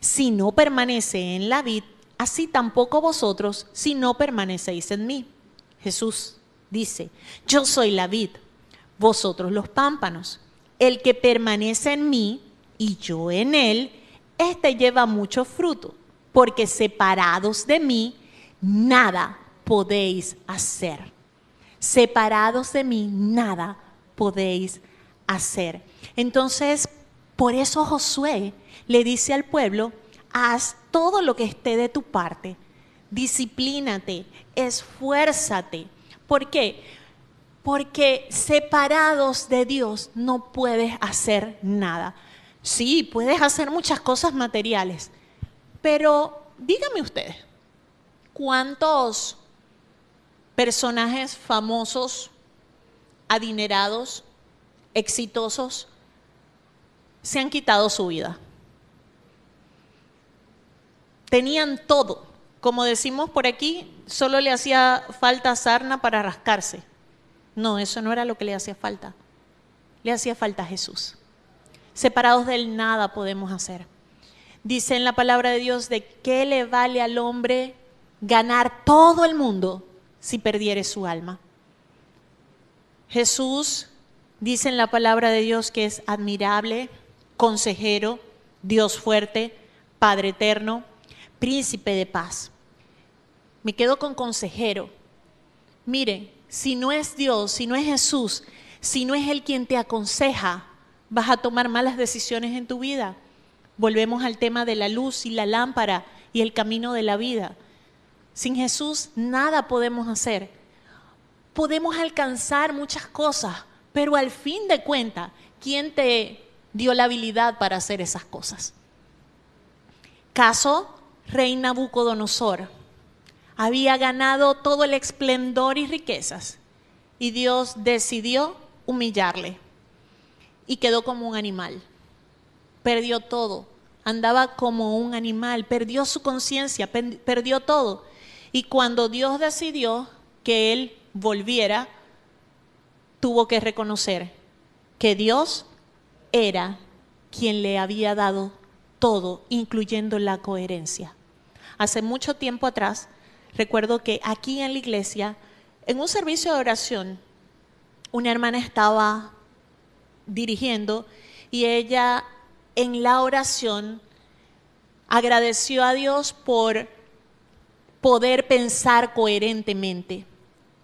si no permanece en la vid, así tampoco vosotros si no permanecéis en mí. Jesús dice, yo soy la vid, vosotros los pámpanos. El que permanece en mí y yo en él, éste lleva mucho fruto, porque separados de mí, nada podéis hacer. Separados de mí, nada podéis hacer. Entonces, por eso Josué le dice al pueblo, haz todo lo que esté de tu parte, disciplínate, esfuérzate. ¿Por qué? Porque separados de Dios no puedes hacer nada. Sí, puedes hacer muchas cosas materiales, pero dígame ustedes, ¿cuántos personajes famosos, adinerados, exitosos, se han quitado su vida? Tenían todo. Como decimos por aquí, solo le hacía falta sarna para rascarse. No, eso no era lo que le hacía falta. Le hacía falta Jesús. Separados del nada podemos hacer. Dice en la palabra de Dios de qué le vale al hombre ganar todo el mundo si perdiere su alma. Jesús dice en la palabra de Dios que es admirable, consejero, Dios fuerte, Padre eterno, príncipe de paz. Me quedo con consejero. Miren, si no es Dios, si no es Jesús, si no es Él quien te aconseja, vas a tomar malas decisiones en tu vida. Volvemos al tema de la luz y la lámpara y el camino de la vida. Sin Jesús nada podemos hacer. Podemos alcanzar muchas cosas, pero al fin de cuentas, ¿quién te dio la habilidad para hacer esas cosas? Caso Rey Nabucodonosor. Había ganado todo el esplendor y riquezas y Dios decidió humillarle y quedó como un animal. Perdió todo. Andaba como un animal, perdió su conciencia, perdió todo. Y cuando Dios decidió que él volviera, tuvo que reconocer que Dios era quien le había dado todo, incluyendo la coherencia. Hace mucho tiempo atrás, recuerdo que aquí en la iglesia, en un servicio de oración, una hermana estaba dirigiendo y ella en la oración agradeció a Dios por poder pensar coherentemente.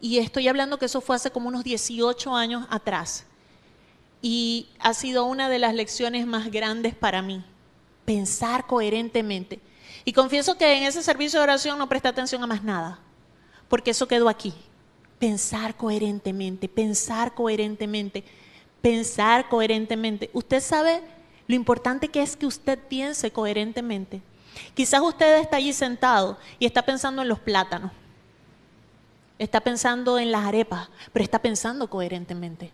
Y estoy hablando que eso fue hace como unos 18 años atrás. Y ha sido una de las lecciones más grandes para mí, pensar coherentemente. Y confieso que en ese servicio de oración no presté atención a más nada, porque eso quedó aquí. Pensar coherentemente, pensar coherentemente pensar coherentemente. Usted sabe lo importante que es que usted piense coherentemente. Quizás usted está allí sentado y está pensando en los plátanos, está pensando en las arepas, pero está pensando coherentemente.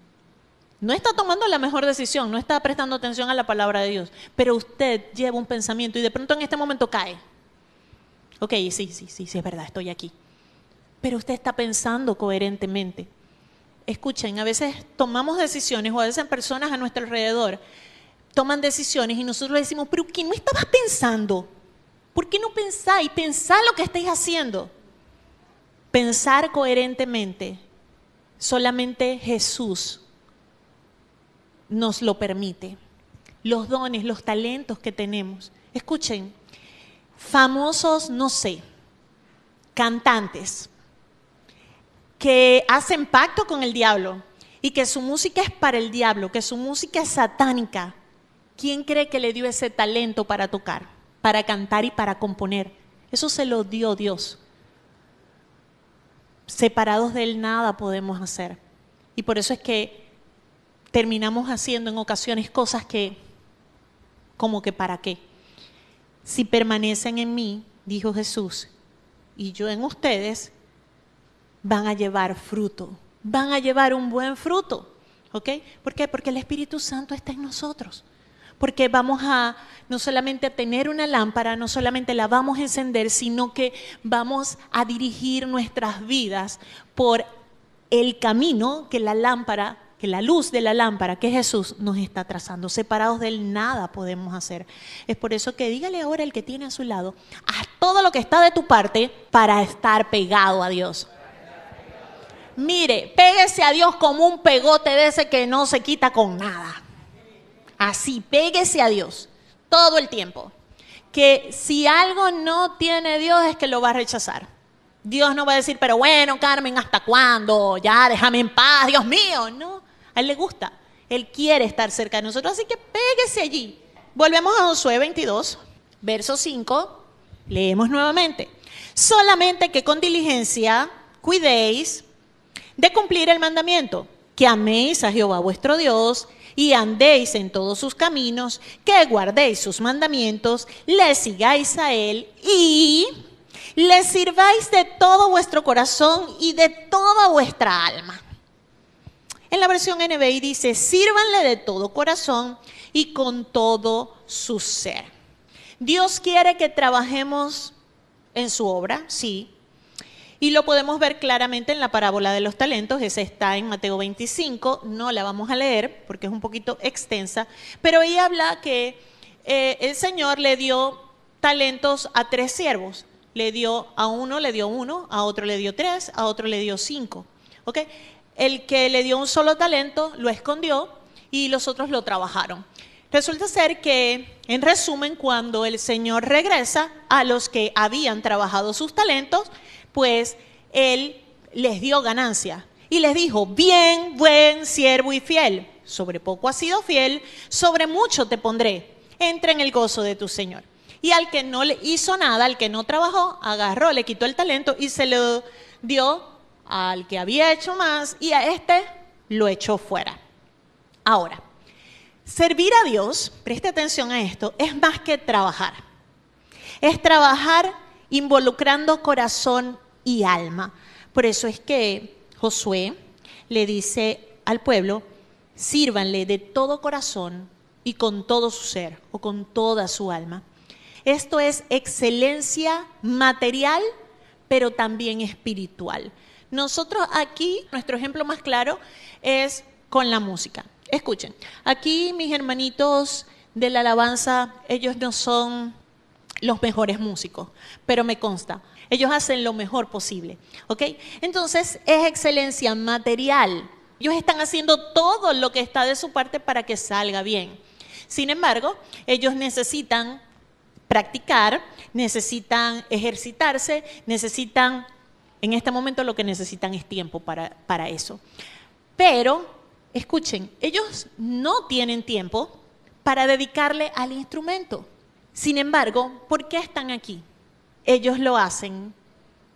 No está tomando la mejor decisión, no está prestando atención a la palabra de Dios, pero usted lleva un pensamiento y de pronto en este momento cae. Ok, sí, sí, sí, sí, es verdad, estoy aquí. Pero usted está pensando coherentemente escuchen, a veces tomamos decisiones o a veces personas a nuestro alrededor toman decisiones y nosotros decimos, pero ¿qué no estabas pensando? ¿Por qué no pensáis? Pensá lo que estáis haciendo. Pensar coherentemente, solamente Jesús nos lo permite. Los dones, los talentos que tenemos. Escuchen, famosos, no sé, cantantes, que hacen pacto con el diablo y que su música es para el diablo, que su música es satánica, ¿quién cree que le dio ese talento para tocar, para cantar y para componer? Eso se lo dio Dios. Separados del nada podemos hacer. Y por eso es que terminamos haciendo en ocasiones cosas que, como que para qué. Si permanecen en mí, dijo Jesús, y yo en ustedes, van a llevar fruto, van a llevar un buen fruto. ¿Ok? ¿Por qué? Porque el Espíritu Santo está en nosotros. Porque vamos a no solamente a tener una lámpara, no solamente la vamos a encender, sino que vamos a dirigir nuestras vidas por el camino que la lámpara, que la luz de la lámpara, que Jesús nos está trazando. Separados del nada podemos hacer. Es por eso que dígale ahora el que tiene a su lado, haz todo lo que está de tu parte para estar pegado a Dios. Mire, péguese a Dios como un pegote de ese que no se quita con nada. Así, péguese a Dios todo el tiempo. Que si algo no tiene Dios es que lo va a rechazar. Dios no va a decir, pero bueno, Carmen, ¿hasta cuándo? Ya, déjame en paz, Dios mío. No, a Él le gusta. Él quiere estar cerca de nosotros, así que péguese allí. Volvemos a Josué 22, verso 5. Leemos nuevamente. Solamente que con diligencia cuidéis de cumplir el mandamiento, que améis a Jehová vuestro Dios y andéis en todos sus caminos, que guardéis sus mandamientos, le sigáis a él y le sirváis de todo vuestro corazón y de toda vuestra alma. En la versión NBI dice, sírvanle de todo corazón y con todo su ser. Dios quiere que trabajemos en su obra, sí. Y lo podemos ver claramente en la parábola de los talentos, esa está en Mateo 25, no la vamos a leer porque es un poquito extensa, pero ahí habla que eh, el Señor le dio talentos a tres siervos. Le dio a uno, le dio uno, a otro le dio tres, a otro le dio cinco. El que le dio un solo talento lo escondió y los otros lo trabajaron. Resulta ser que, en resumen, cuando el Señor regresa a los que habían trabajado sus talentos, pues Él les dio ganancia y les dijo, bien, buen siervo y fiel, sobre poco has sido fiel, sobre mucho te pondré, entra en el gozo de tu Señor. Y al que no le hizo nada, al que no trabajó, agarró, le quitó el talento y se lo dio al que había hecho más y a este lo echó fuera. Ahora, servir a Dios, preste atención a esto, es más que trabajar. Es trabajar involucrando corazón y alma. Por eso es que Josué le dice al pueblo, sírvanle de todo corazón y con todo su ser o con toda su alma. Esto es excelencia material, pero también espiritual. Nosotros aquí, nuestro ejemplo más claro es con la música. Escuchen, aquí mis hermanitos de la alabanza, ellos no son los mejores músicos, pero me consta, ellos hacen lo mejor posible, ¿ok? Entonces es excelencia material. Ellos están haciendo todo lo que está de su parte para que salga bien. Sin embargo, ellos necesitan practicar, necesitan ejercitarse, necesitan, en este momento lo que necesitan es tiempo para, para eso. Pero, escuchen, ellos no tienen tiempo para dedicarle al instrumento. Sin embargo, ¿por qué están aquí? Ellos lo hacen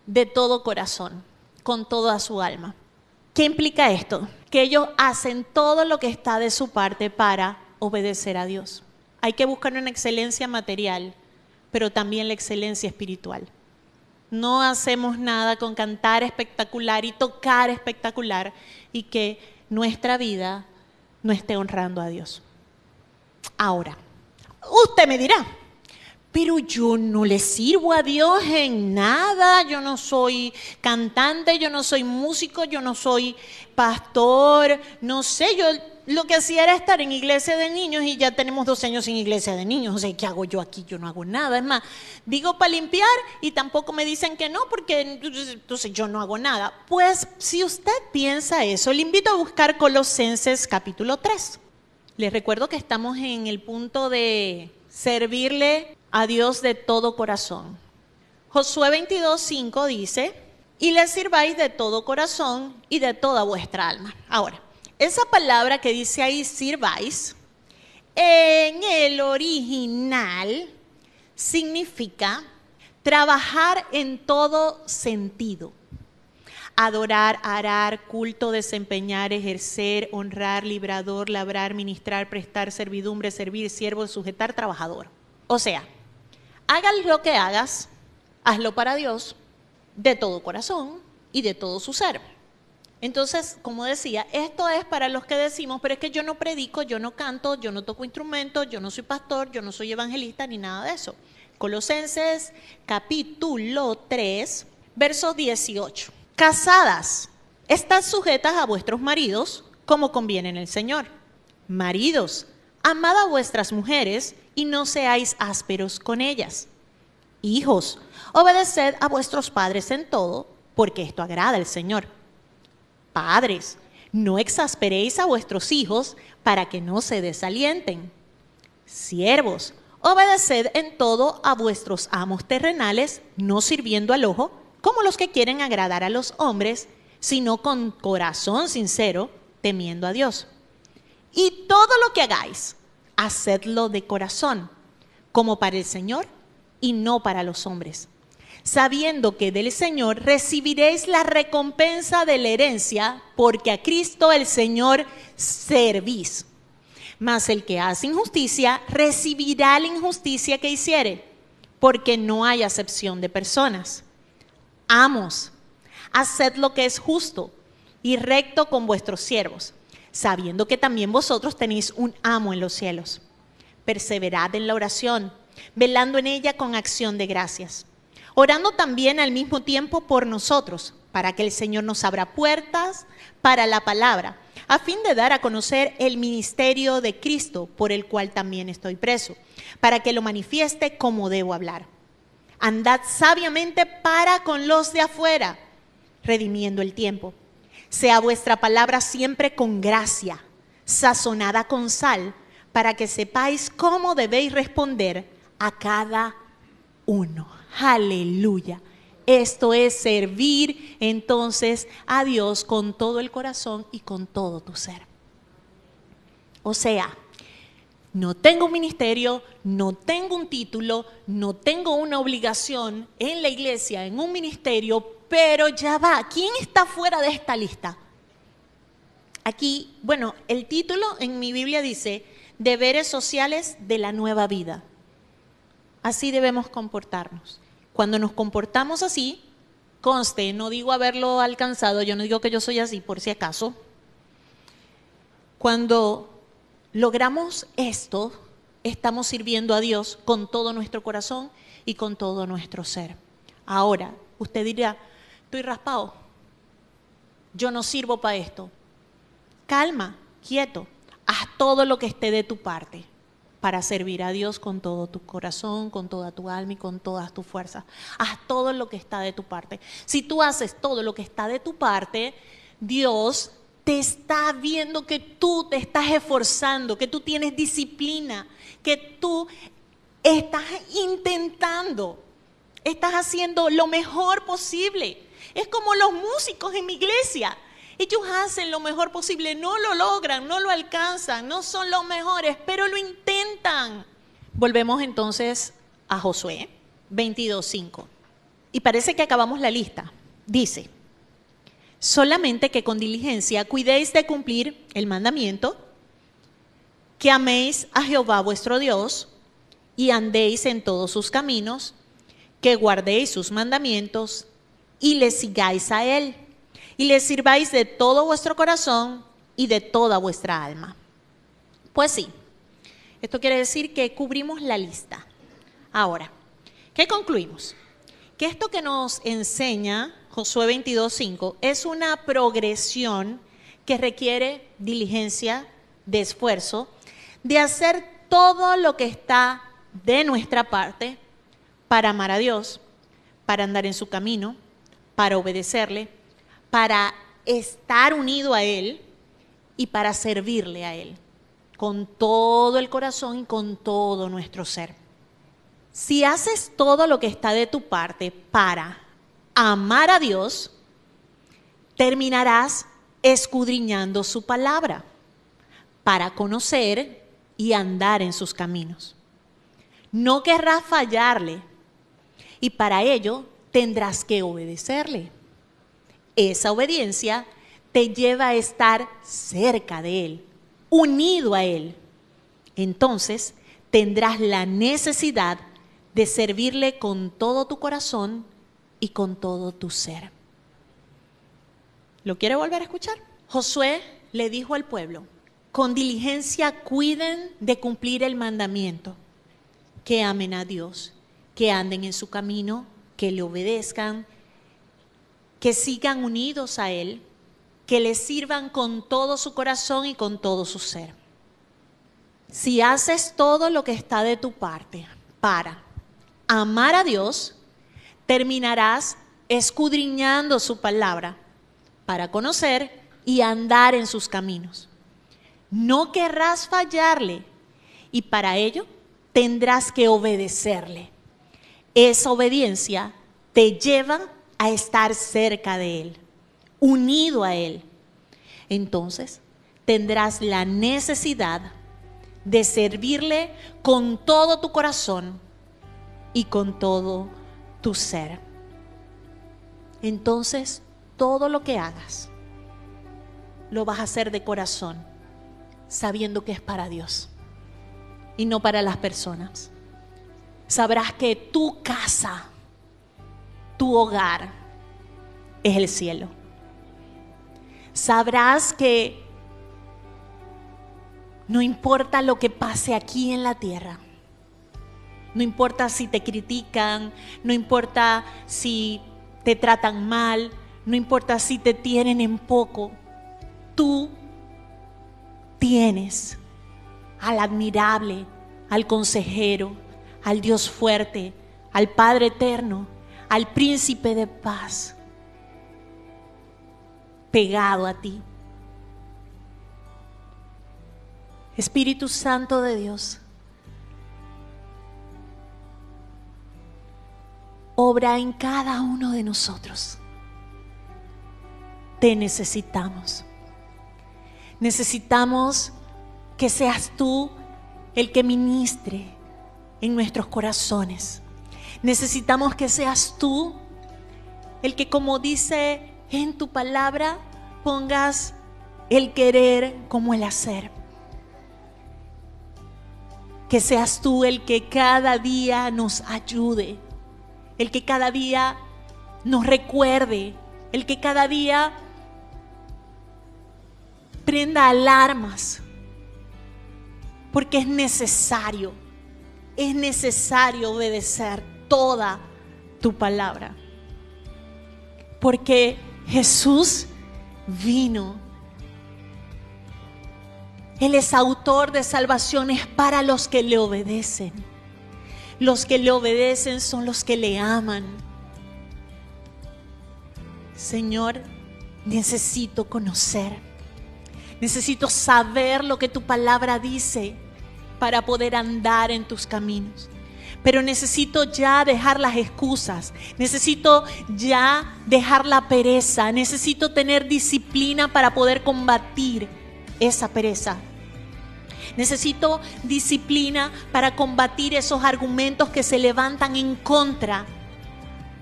de todo corazón, con toda su alma. ¿Qué implica esto? Que ellos hacen todo lo que está de su parte para obedecer a Dios. Hay que buscar una excelencia material, pero también la excelencia espiritual. No hacemos nada con cantar espectacular y tocar espectacular y que nuestra vida no esté honrando a Dios. Ahora, usted me dirá, pero yo no le sirvo a Dios en nada, yo no soy cantante, yo no soy músico, yo no soy pastor, no sé, yo lo que hacía era estar en iglesia de niños y ya tenemos dos años sin iglesia de niños, o sea, ¿qué hago yo aquí? Yo no hago nada, es más, digo para limpiar y tampoco me dicen que no porque entonces yo no hago nada. Pues si usted piensa eso, le invito a buscar Colosenses capítulo 3. Les recuerdo que estamos en el punto de servirle a Dios de todo corazón. Josué 22, 5 dice, y le sirváis de todo corazón y de toda vuestra alma. Ahora, esa palabra que dice ahí sirváis, en el original significa trabajar en todo sentido. Adorar, arar, culto, desempeñar, ejercer, honrar, librador, labrar, ministrar, prestar, servidumbre, servir, siervo, sujetar, trabajador. O sea, hagas lo que hagas, hazlo para Dios de todo corazón y de todo su ser. Entonces, como decía, esto es para los que decimos, pero es que yo no predico, yo no canto, yo no toco instrumentos, yo no soy pastor, yo no soy evangelista ni nada de eso. Colosenses capítulo 3, verso 18. Casadas, estad sujetas a vuestros maridos como conviene en el Señor. Maridos, amad a vuestras mujeres y no seáis ásperos con ellas. Hijos, obedeced a vuestros padres en todo, porque esto agrada al Señor. Padres, no exasperéis a vuestros hijos para que no se desalienten. Siervos, obedeced en todo a vuestros amos terrenales, no sirviendo al ojo, como los que quieren agradar a los hombres, sino con corazón sincero, temiendo a Dios. Y todo lo que hagáis, hacedlo de corazón, como para el Señor y no para los hombres, sabiendo que del Señor recibiréis la recompensa de la herencia, porque a Cristo el Señor servís. Mas el que hace injusticia recibirá la injusticia que hiciere, porque no hay acepción de personas. Amos, haced lo que es justo y recto con vuestros siervos, sabiendo que también vosotros tenéis un amo en los cielos. Perseverad en la oración, velando en ella con acción de gracias, orando también al mismo tiempo por nosotros, para que el Señor nos abra puertas para la palabra, a fin de dar a conocer el ministerio de Cristo, por el cual también estoy preso, para que lo manifieste como debo hablar. Andad sabiamente para con los de afuera, redimiendo el tiempo. Sea vuestra palabra siempre con gracia, sazonada con sal, para que sepáis cómo debéis responder a cada uno. Aleluya. Esto es servir entonces a Dios con todo el corazón y con todo tu ser. O sea, no tengo un ministerio, no tengo un título, no tengo una obligación en la iglesia, en un ministerio, pero ya va. ¿Quién está fuera de esta lista? Aquí, bueno, el título en mi Biblia dice deberes sociales de la nueva vida. Así debemos comportarnos. Cuando nos comportamos así, conste, no digo haberlo alcanzado, yo no digo que yo soy así por si acaso. Cuando logramos esto, estamos sirviendo a Dios con todo nuestro corazón y con todo nuestro ser. Ahora, usted dirá, estoy raspado, yo no sirvo para esto. Calma, quieto, haz todo lo que esté de tu parte para servir a Dios con todo tu corazón, con toda tu alma y con todas tus fuerzas. Haz todo lo que está de tu parte. Si tú haces todo lo que está de tu parte, Dios te está viendo que tú te estás esforzando, que tú tienes disciplina, que tú estás intentando, estás haciendo lo mejor posible. Es como los músicos en mi iglesia. Ellos hacen lo mejor posible, no lo logran, no lo alcanzan, no son los mejores, pero lo intentan. Volvemos entonces a Josué 22.5. Y parece que acabamos la lista. Dice, solamente que con diligencia cuidéis de cumplir el mandamiento, que améis a Jehová vuestro Dios y andéis en todos sus caminos, que guardéis sus mandamientos y le sigáis a él y le sirváis de todo vuestro corazón y de toda vuestra alma. Pues sí, esto quiere decir que cubrimos la lista. Ahora, ¿qué concluimos? Que esto que nos enseña Josué 22.5 es una progresión que requiere diligencia, de esfuerzo, de hacer todo lo que está de nuestra parte para amar a Dios, para andar en su camino, para obedecerle, para estar unido a Él y para servirle a Él, con todo el corazón y con todo nuestro ser. Si haces todo lo que está de tu parte para amar a Dios, terminarás escudriñando su palabra para conocer y andar en sus caminos. No querrás fallarle y para ello tendrás que obedecerle. Esa obediencia te lleva a estar cerca de Él, unido a Él. Entonces tendrás la necesidad de servirle con todo tu corazón y con todo tu ser. ¿Lo quiere volver a escuchar? Josué le dijo al pueblo, con diligencia cuiden de cumplir el mandamiento, que amen a Dios, que anden en su camino, que le obedezcan, que sigan unidos a Él, que le sirvan con todo su corazón y con todo su ser. Si haces todo lo que está de tu parte para amar a Dios, terminarás escudriñando su palabra para conocer y andar en sus caminos. No querrás fallarle y para ello tendrás que obedecerle. Esa obediencia te lleva a estar cerca de Él, unido a Él. Entonces tendrás la necesidad de servirle con todo tu corazón y con todo tu ser. entonces todo lo que hagas lo vas a hacer de corazón, sabiendo que es para Dios y no para las personas. Sabrás que tu casa, tu hogar, es el cielo. Sabrás que no importa lo que pase aquí en la tierra, no importa si te critican, no importa si te tratan mal, no importa si te tienen en poco, tú tienes al admirable, al consejero, al Dios fuerte, al Padre eterno, al príncipe de paz, pegado a ti. Espíritu Santo de Dios, obra en cada uno de nosotros. Te necesitamos. Necesitamos que seas tú el que ministre en nuestros corazones. Necesitamos que seas tú el que, como dice en tu palabra, pongas el querer como el hacer. Que seas tú el que cada día nos ayude, el que cada día nos recuerde, el que cada día prenda alarmas, porque es necesario, es necesario obedecer toda tu palabra, porque Jesús vino. Él es autor de salvaciones para los que le obedecen. Los que le obedecen son los que le aman. Señor, necesito conocer Necesito saber lo que tu palabra dice para poder andar en tus caminos. Pero necesito ya dejar las excusas, necesito ya dejar la pereza, necesito tener disciplina para poder combatir esa pereza. Necesito disciplina para combatir esos argumentos que se levantan en contra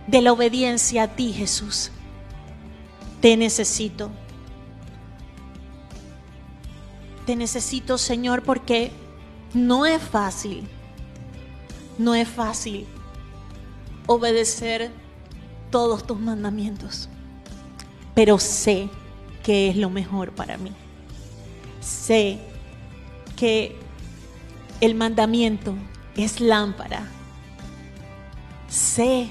de la obediencia a ti, Jesús. Te necesito. Te necesito, Señor, porque no es fácil, no es fácil obedecer todos tus mandamientos, pero sé que es lo mejor para mí. Sé que el mandamiento es lámpara. Sé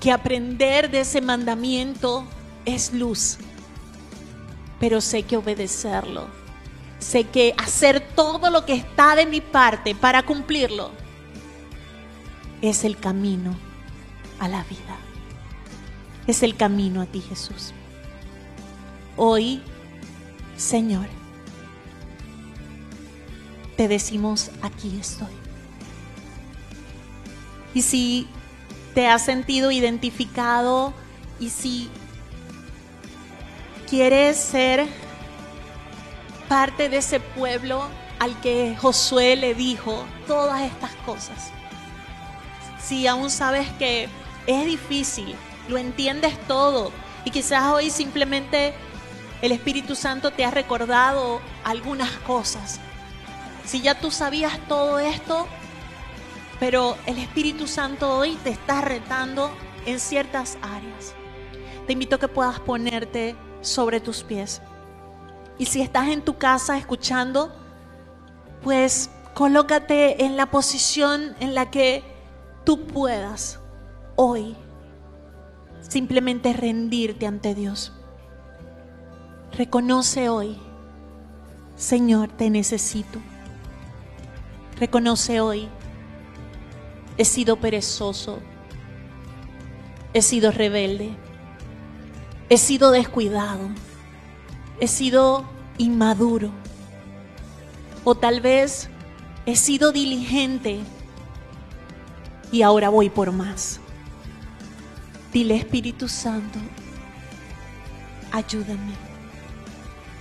que aprender de ese mandamiento es luz, pero sé que obedecerlo sé que hacer todo lo que está de mi parte para cumplirlo es el camino a la vida. Es el camino a ti, Jesús. Hoy, Señor, te decimos, aquí estoy. Y si te has sentido identificado y si quieres ser parte de ese pueblo al que Josué le dijo todas estas cosas. Si aún sabes que es difícil, lo entiendes todo y quizás hoy simplemente el Espíritu Santo te ha recordado algunas cosas. Si ya tú sabías todo esto, pero el Espíritu Santo hoy te está retando en ciertas áreas. Te invito a que puedas ponerte sobre tus pies. Y si estás en tu casa escuchando, pues colócate en la posición en la que tú puedas hoy simplemente rendirte ante Dios. Reconoce hoy, Señor, te necesito. Reconoce hoy, he sido perezoso, he sido rebelde, he sido descuidado he sido inmaduro o tal vez he sido diligente y ahora voy por más. Dile Espíritu Santo, ayúdame.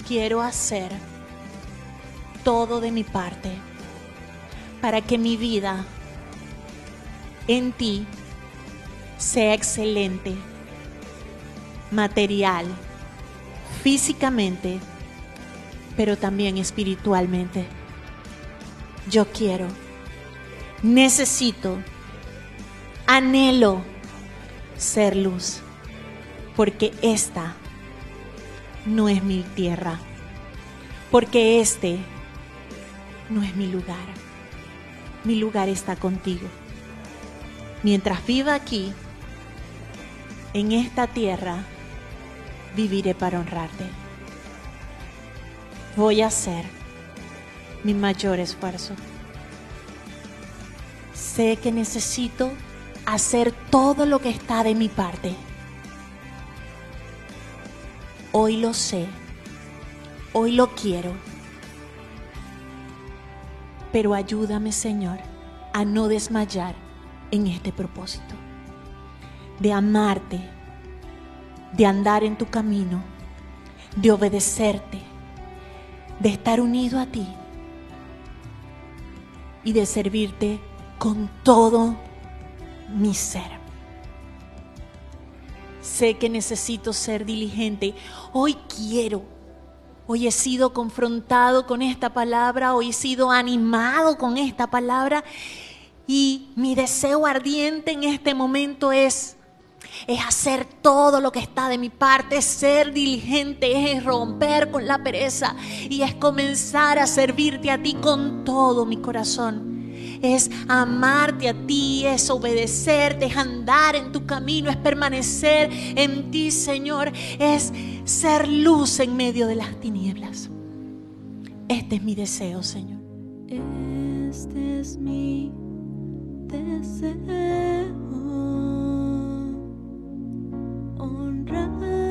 Quiero hacer todo de mi parte para que mi vida en ti sea excelente material, físicamente, pero también espiritualmente. Yo quiero, necesito, anhelo ser luz, porque esta no es mi tierra, porque este no es mi lugar. Mi lugar está contigo. Mientras viva aquí, en esta tierra, viviré para honrarte. Voy a hacer mi mayor esfuerzo. Sé que necesito hacer todo lo que está de mi parte. Hoy lo sé. Hoy lo quiero. Pero ayúdame, Señor, a no desmayar en este propósito. De amarte, de andar en tu camino, de obedecerte, de estar unido a ti y de servirte con todo mi ser. Sé que necesito ser diligente. Hoy quiero. Hoy he sido confrontado con esta palabra. Hoy he sido animado con esta palabra. Y mi deseo ardiente en este momento es es hacer todo lo que está de mi parte, es ser diligente, es romper con la pereza y es comenzar a servirte a ti con todo mi corazón. Es amarte a ti, es obedecerte, es andar en tu camino, es permanecer en ti, Señor, es ser luz en medio de las tinieblas. Este es mi deseo, Señor. Este es mi deseo, honrarte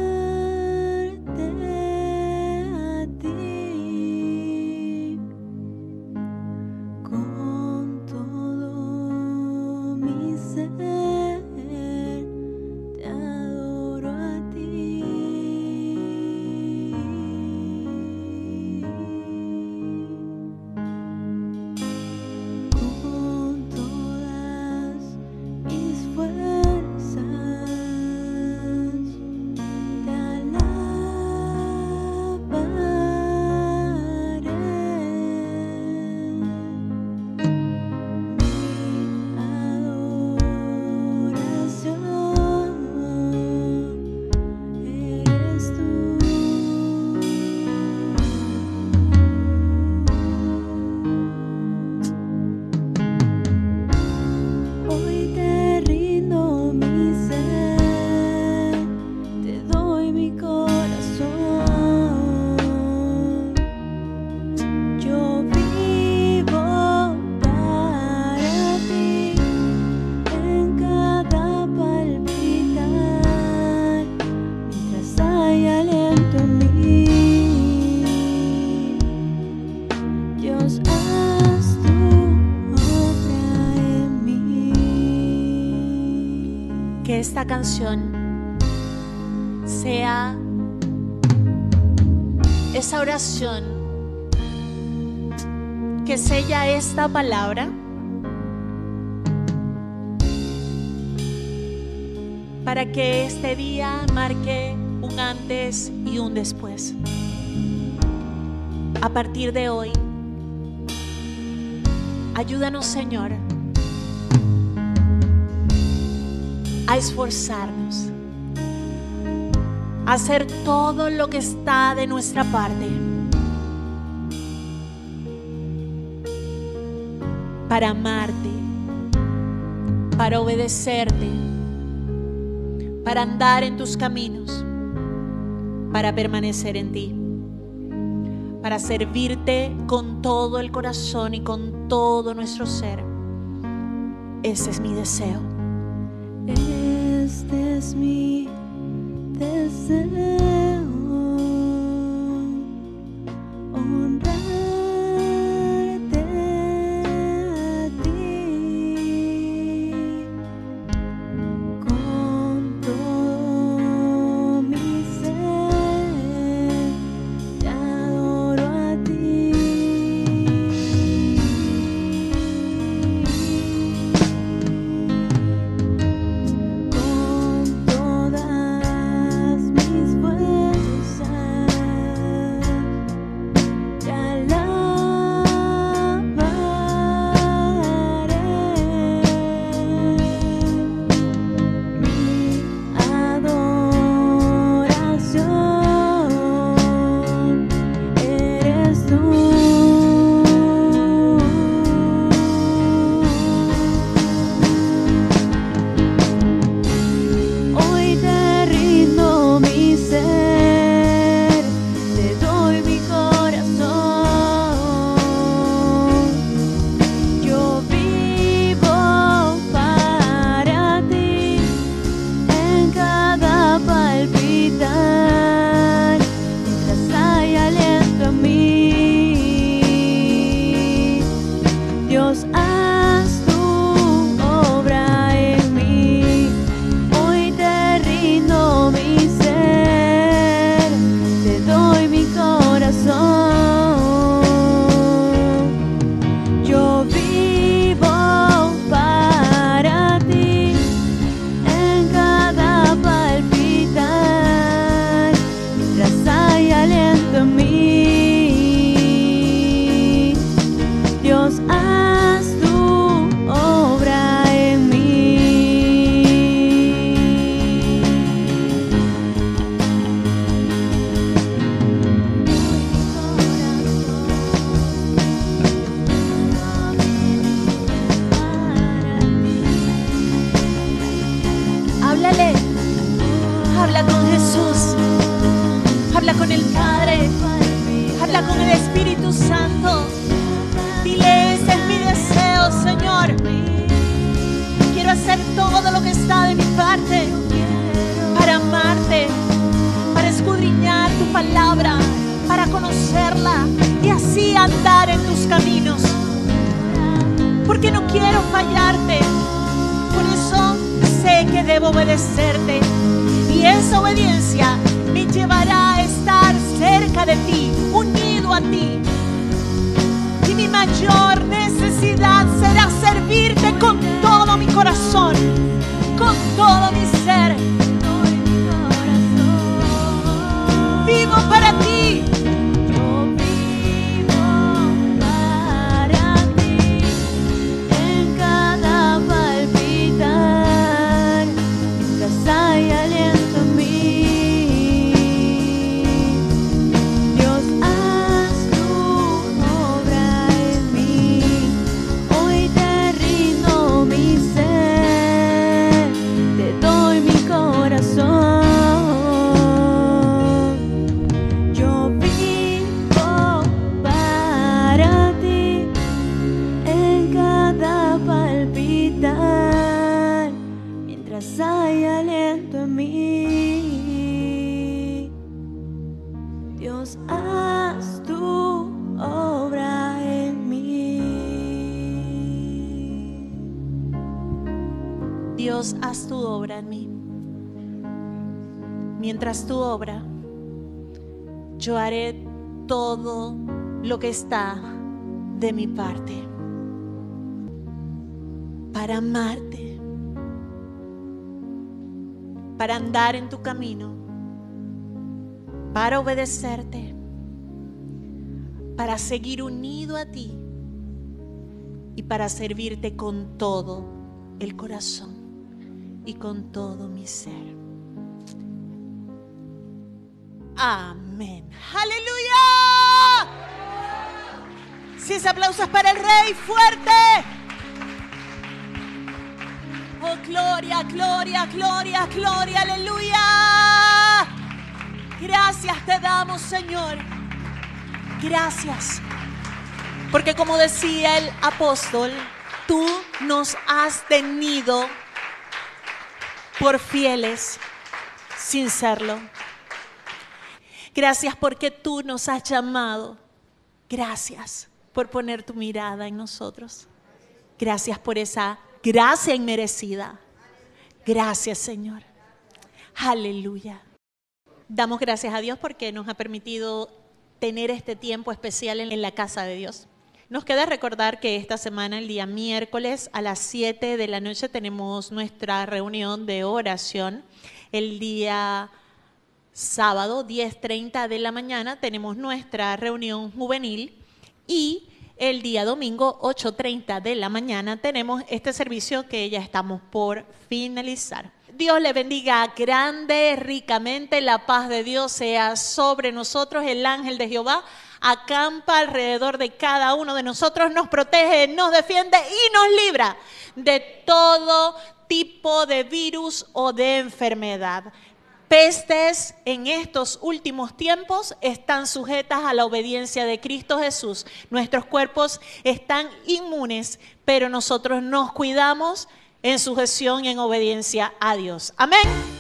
canción sea esa oración que sella esta palabra para que este día marque un antes y un después. A partir de hoy, ayúdanos Señor esforzarnos, a hacer todo lo que está de nuestra parte para amarte, para obedecerte, para andar en tus caminos, para permanecer en ti, para servirte con todo el corazón y con todo nuestro ser. Ese es mi deseo. Este es mi está de mi parte para amarte, para andar en tu camino, para obedecerte, para seguir unido a ti y para servirte con todo el corazón y con todo mi ser. Amén. Aleluya. Si ese aplauso para el rey, fuerte. Oh, gloria, gloria, gloria, gloria, aleluya. Gracias te damos, Señor. Gracias. Porque como decía el apóstol, tú nos has tenido por fieles sin serlo. Gracias porque tú nos has llamado. Gracias por poner tu mirada en nosotros. Gracias por esa gracia inmerecida. Gracias, Señor. Aleluya. Damos gracias a Dios porque nos ha permitido tener este tiempo especial en la casa de Dios. Nos queda recordar que esta semana, el día miércoles a las 7 de la noche, tenemos nuestra reunión de oración. El día sábado, 10.30 de la mañana, tenemos nuestra reunión juvenil. Y el día domingo, 8.30 de la mañana, tenemos este servicio que ya estamos por finalizar. Dios le bendiga grande, ricamente, la paz de Dios sea sobre nosotros, el ángel de Jehová acampa alrededor de cada uno de nosotros, nos protege, nos defiende y nos libra de todo tipo de virus o de enfermedad. Pestes en estos últimos tiempos están sujetas a la obediencia de Cristo Jesús. Nuestros cuerpos están inmunes, pero nosotros nos cuidamos en sujeción y en obediencia a Dios. Amén.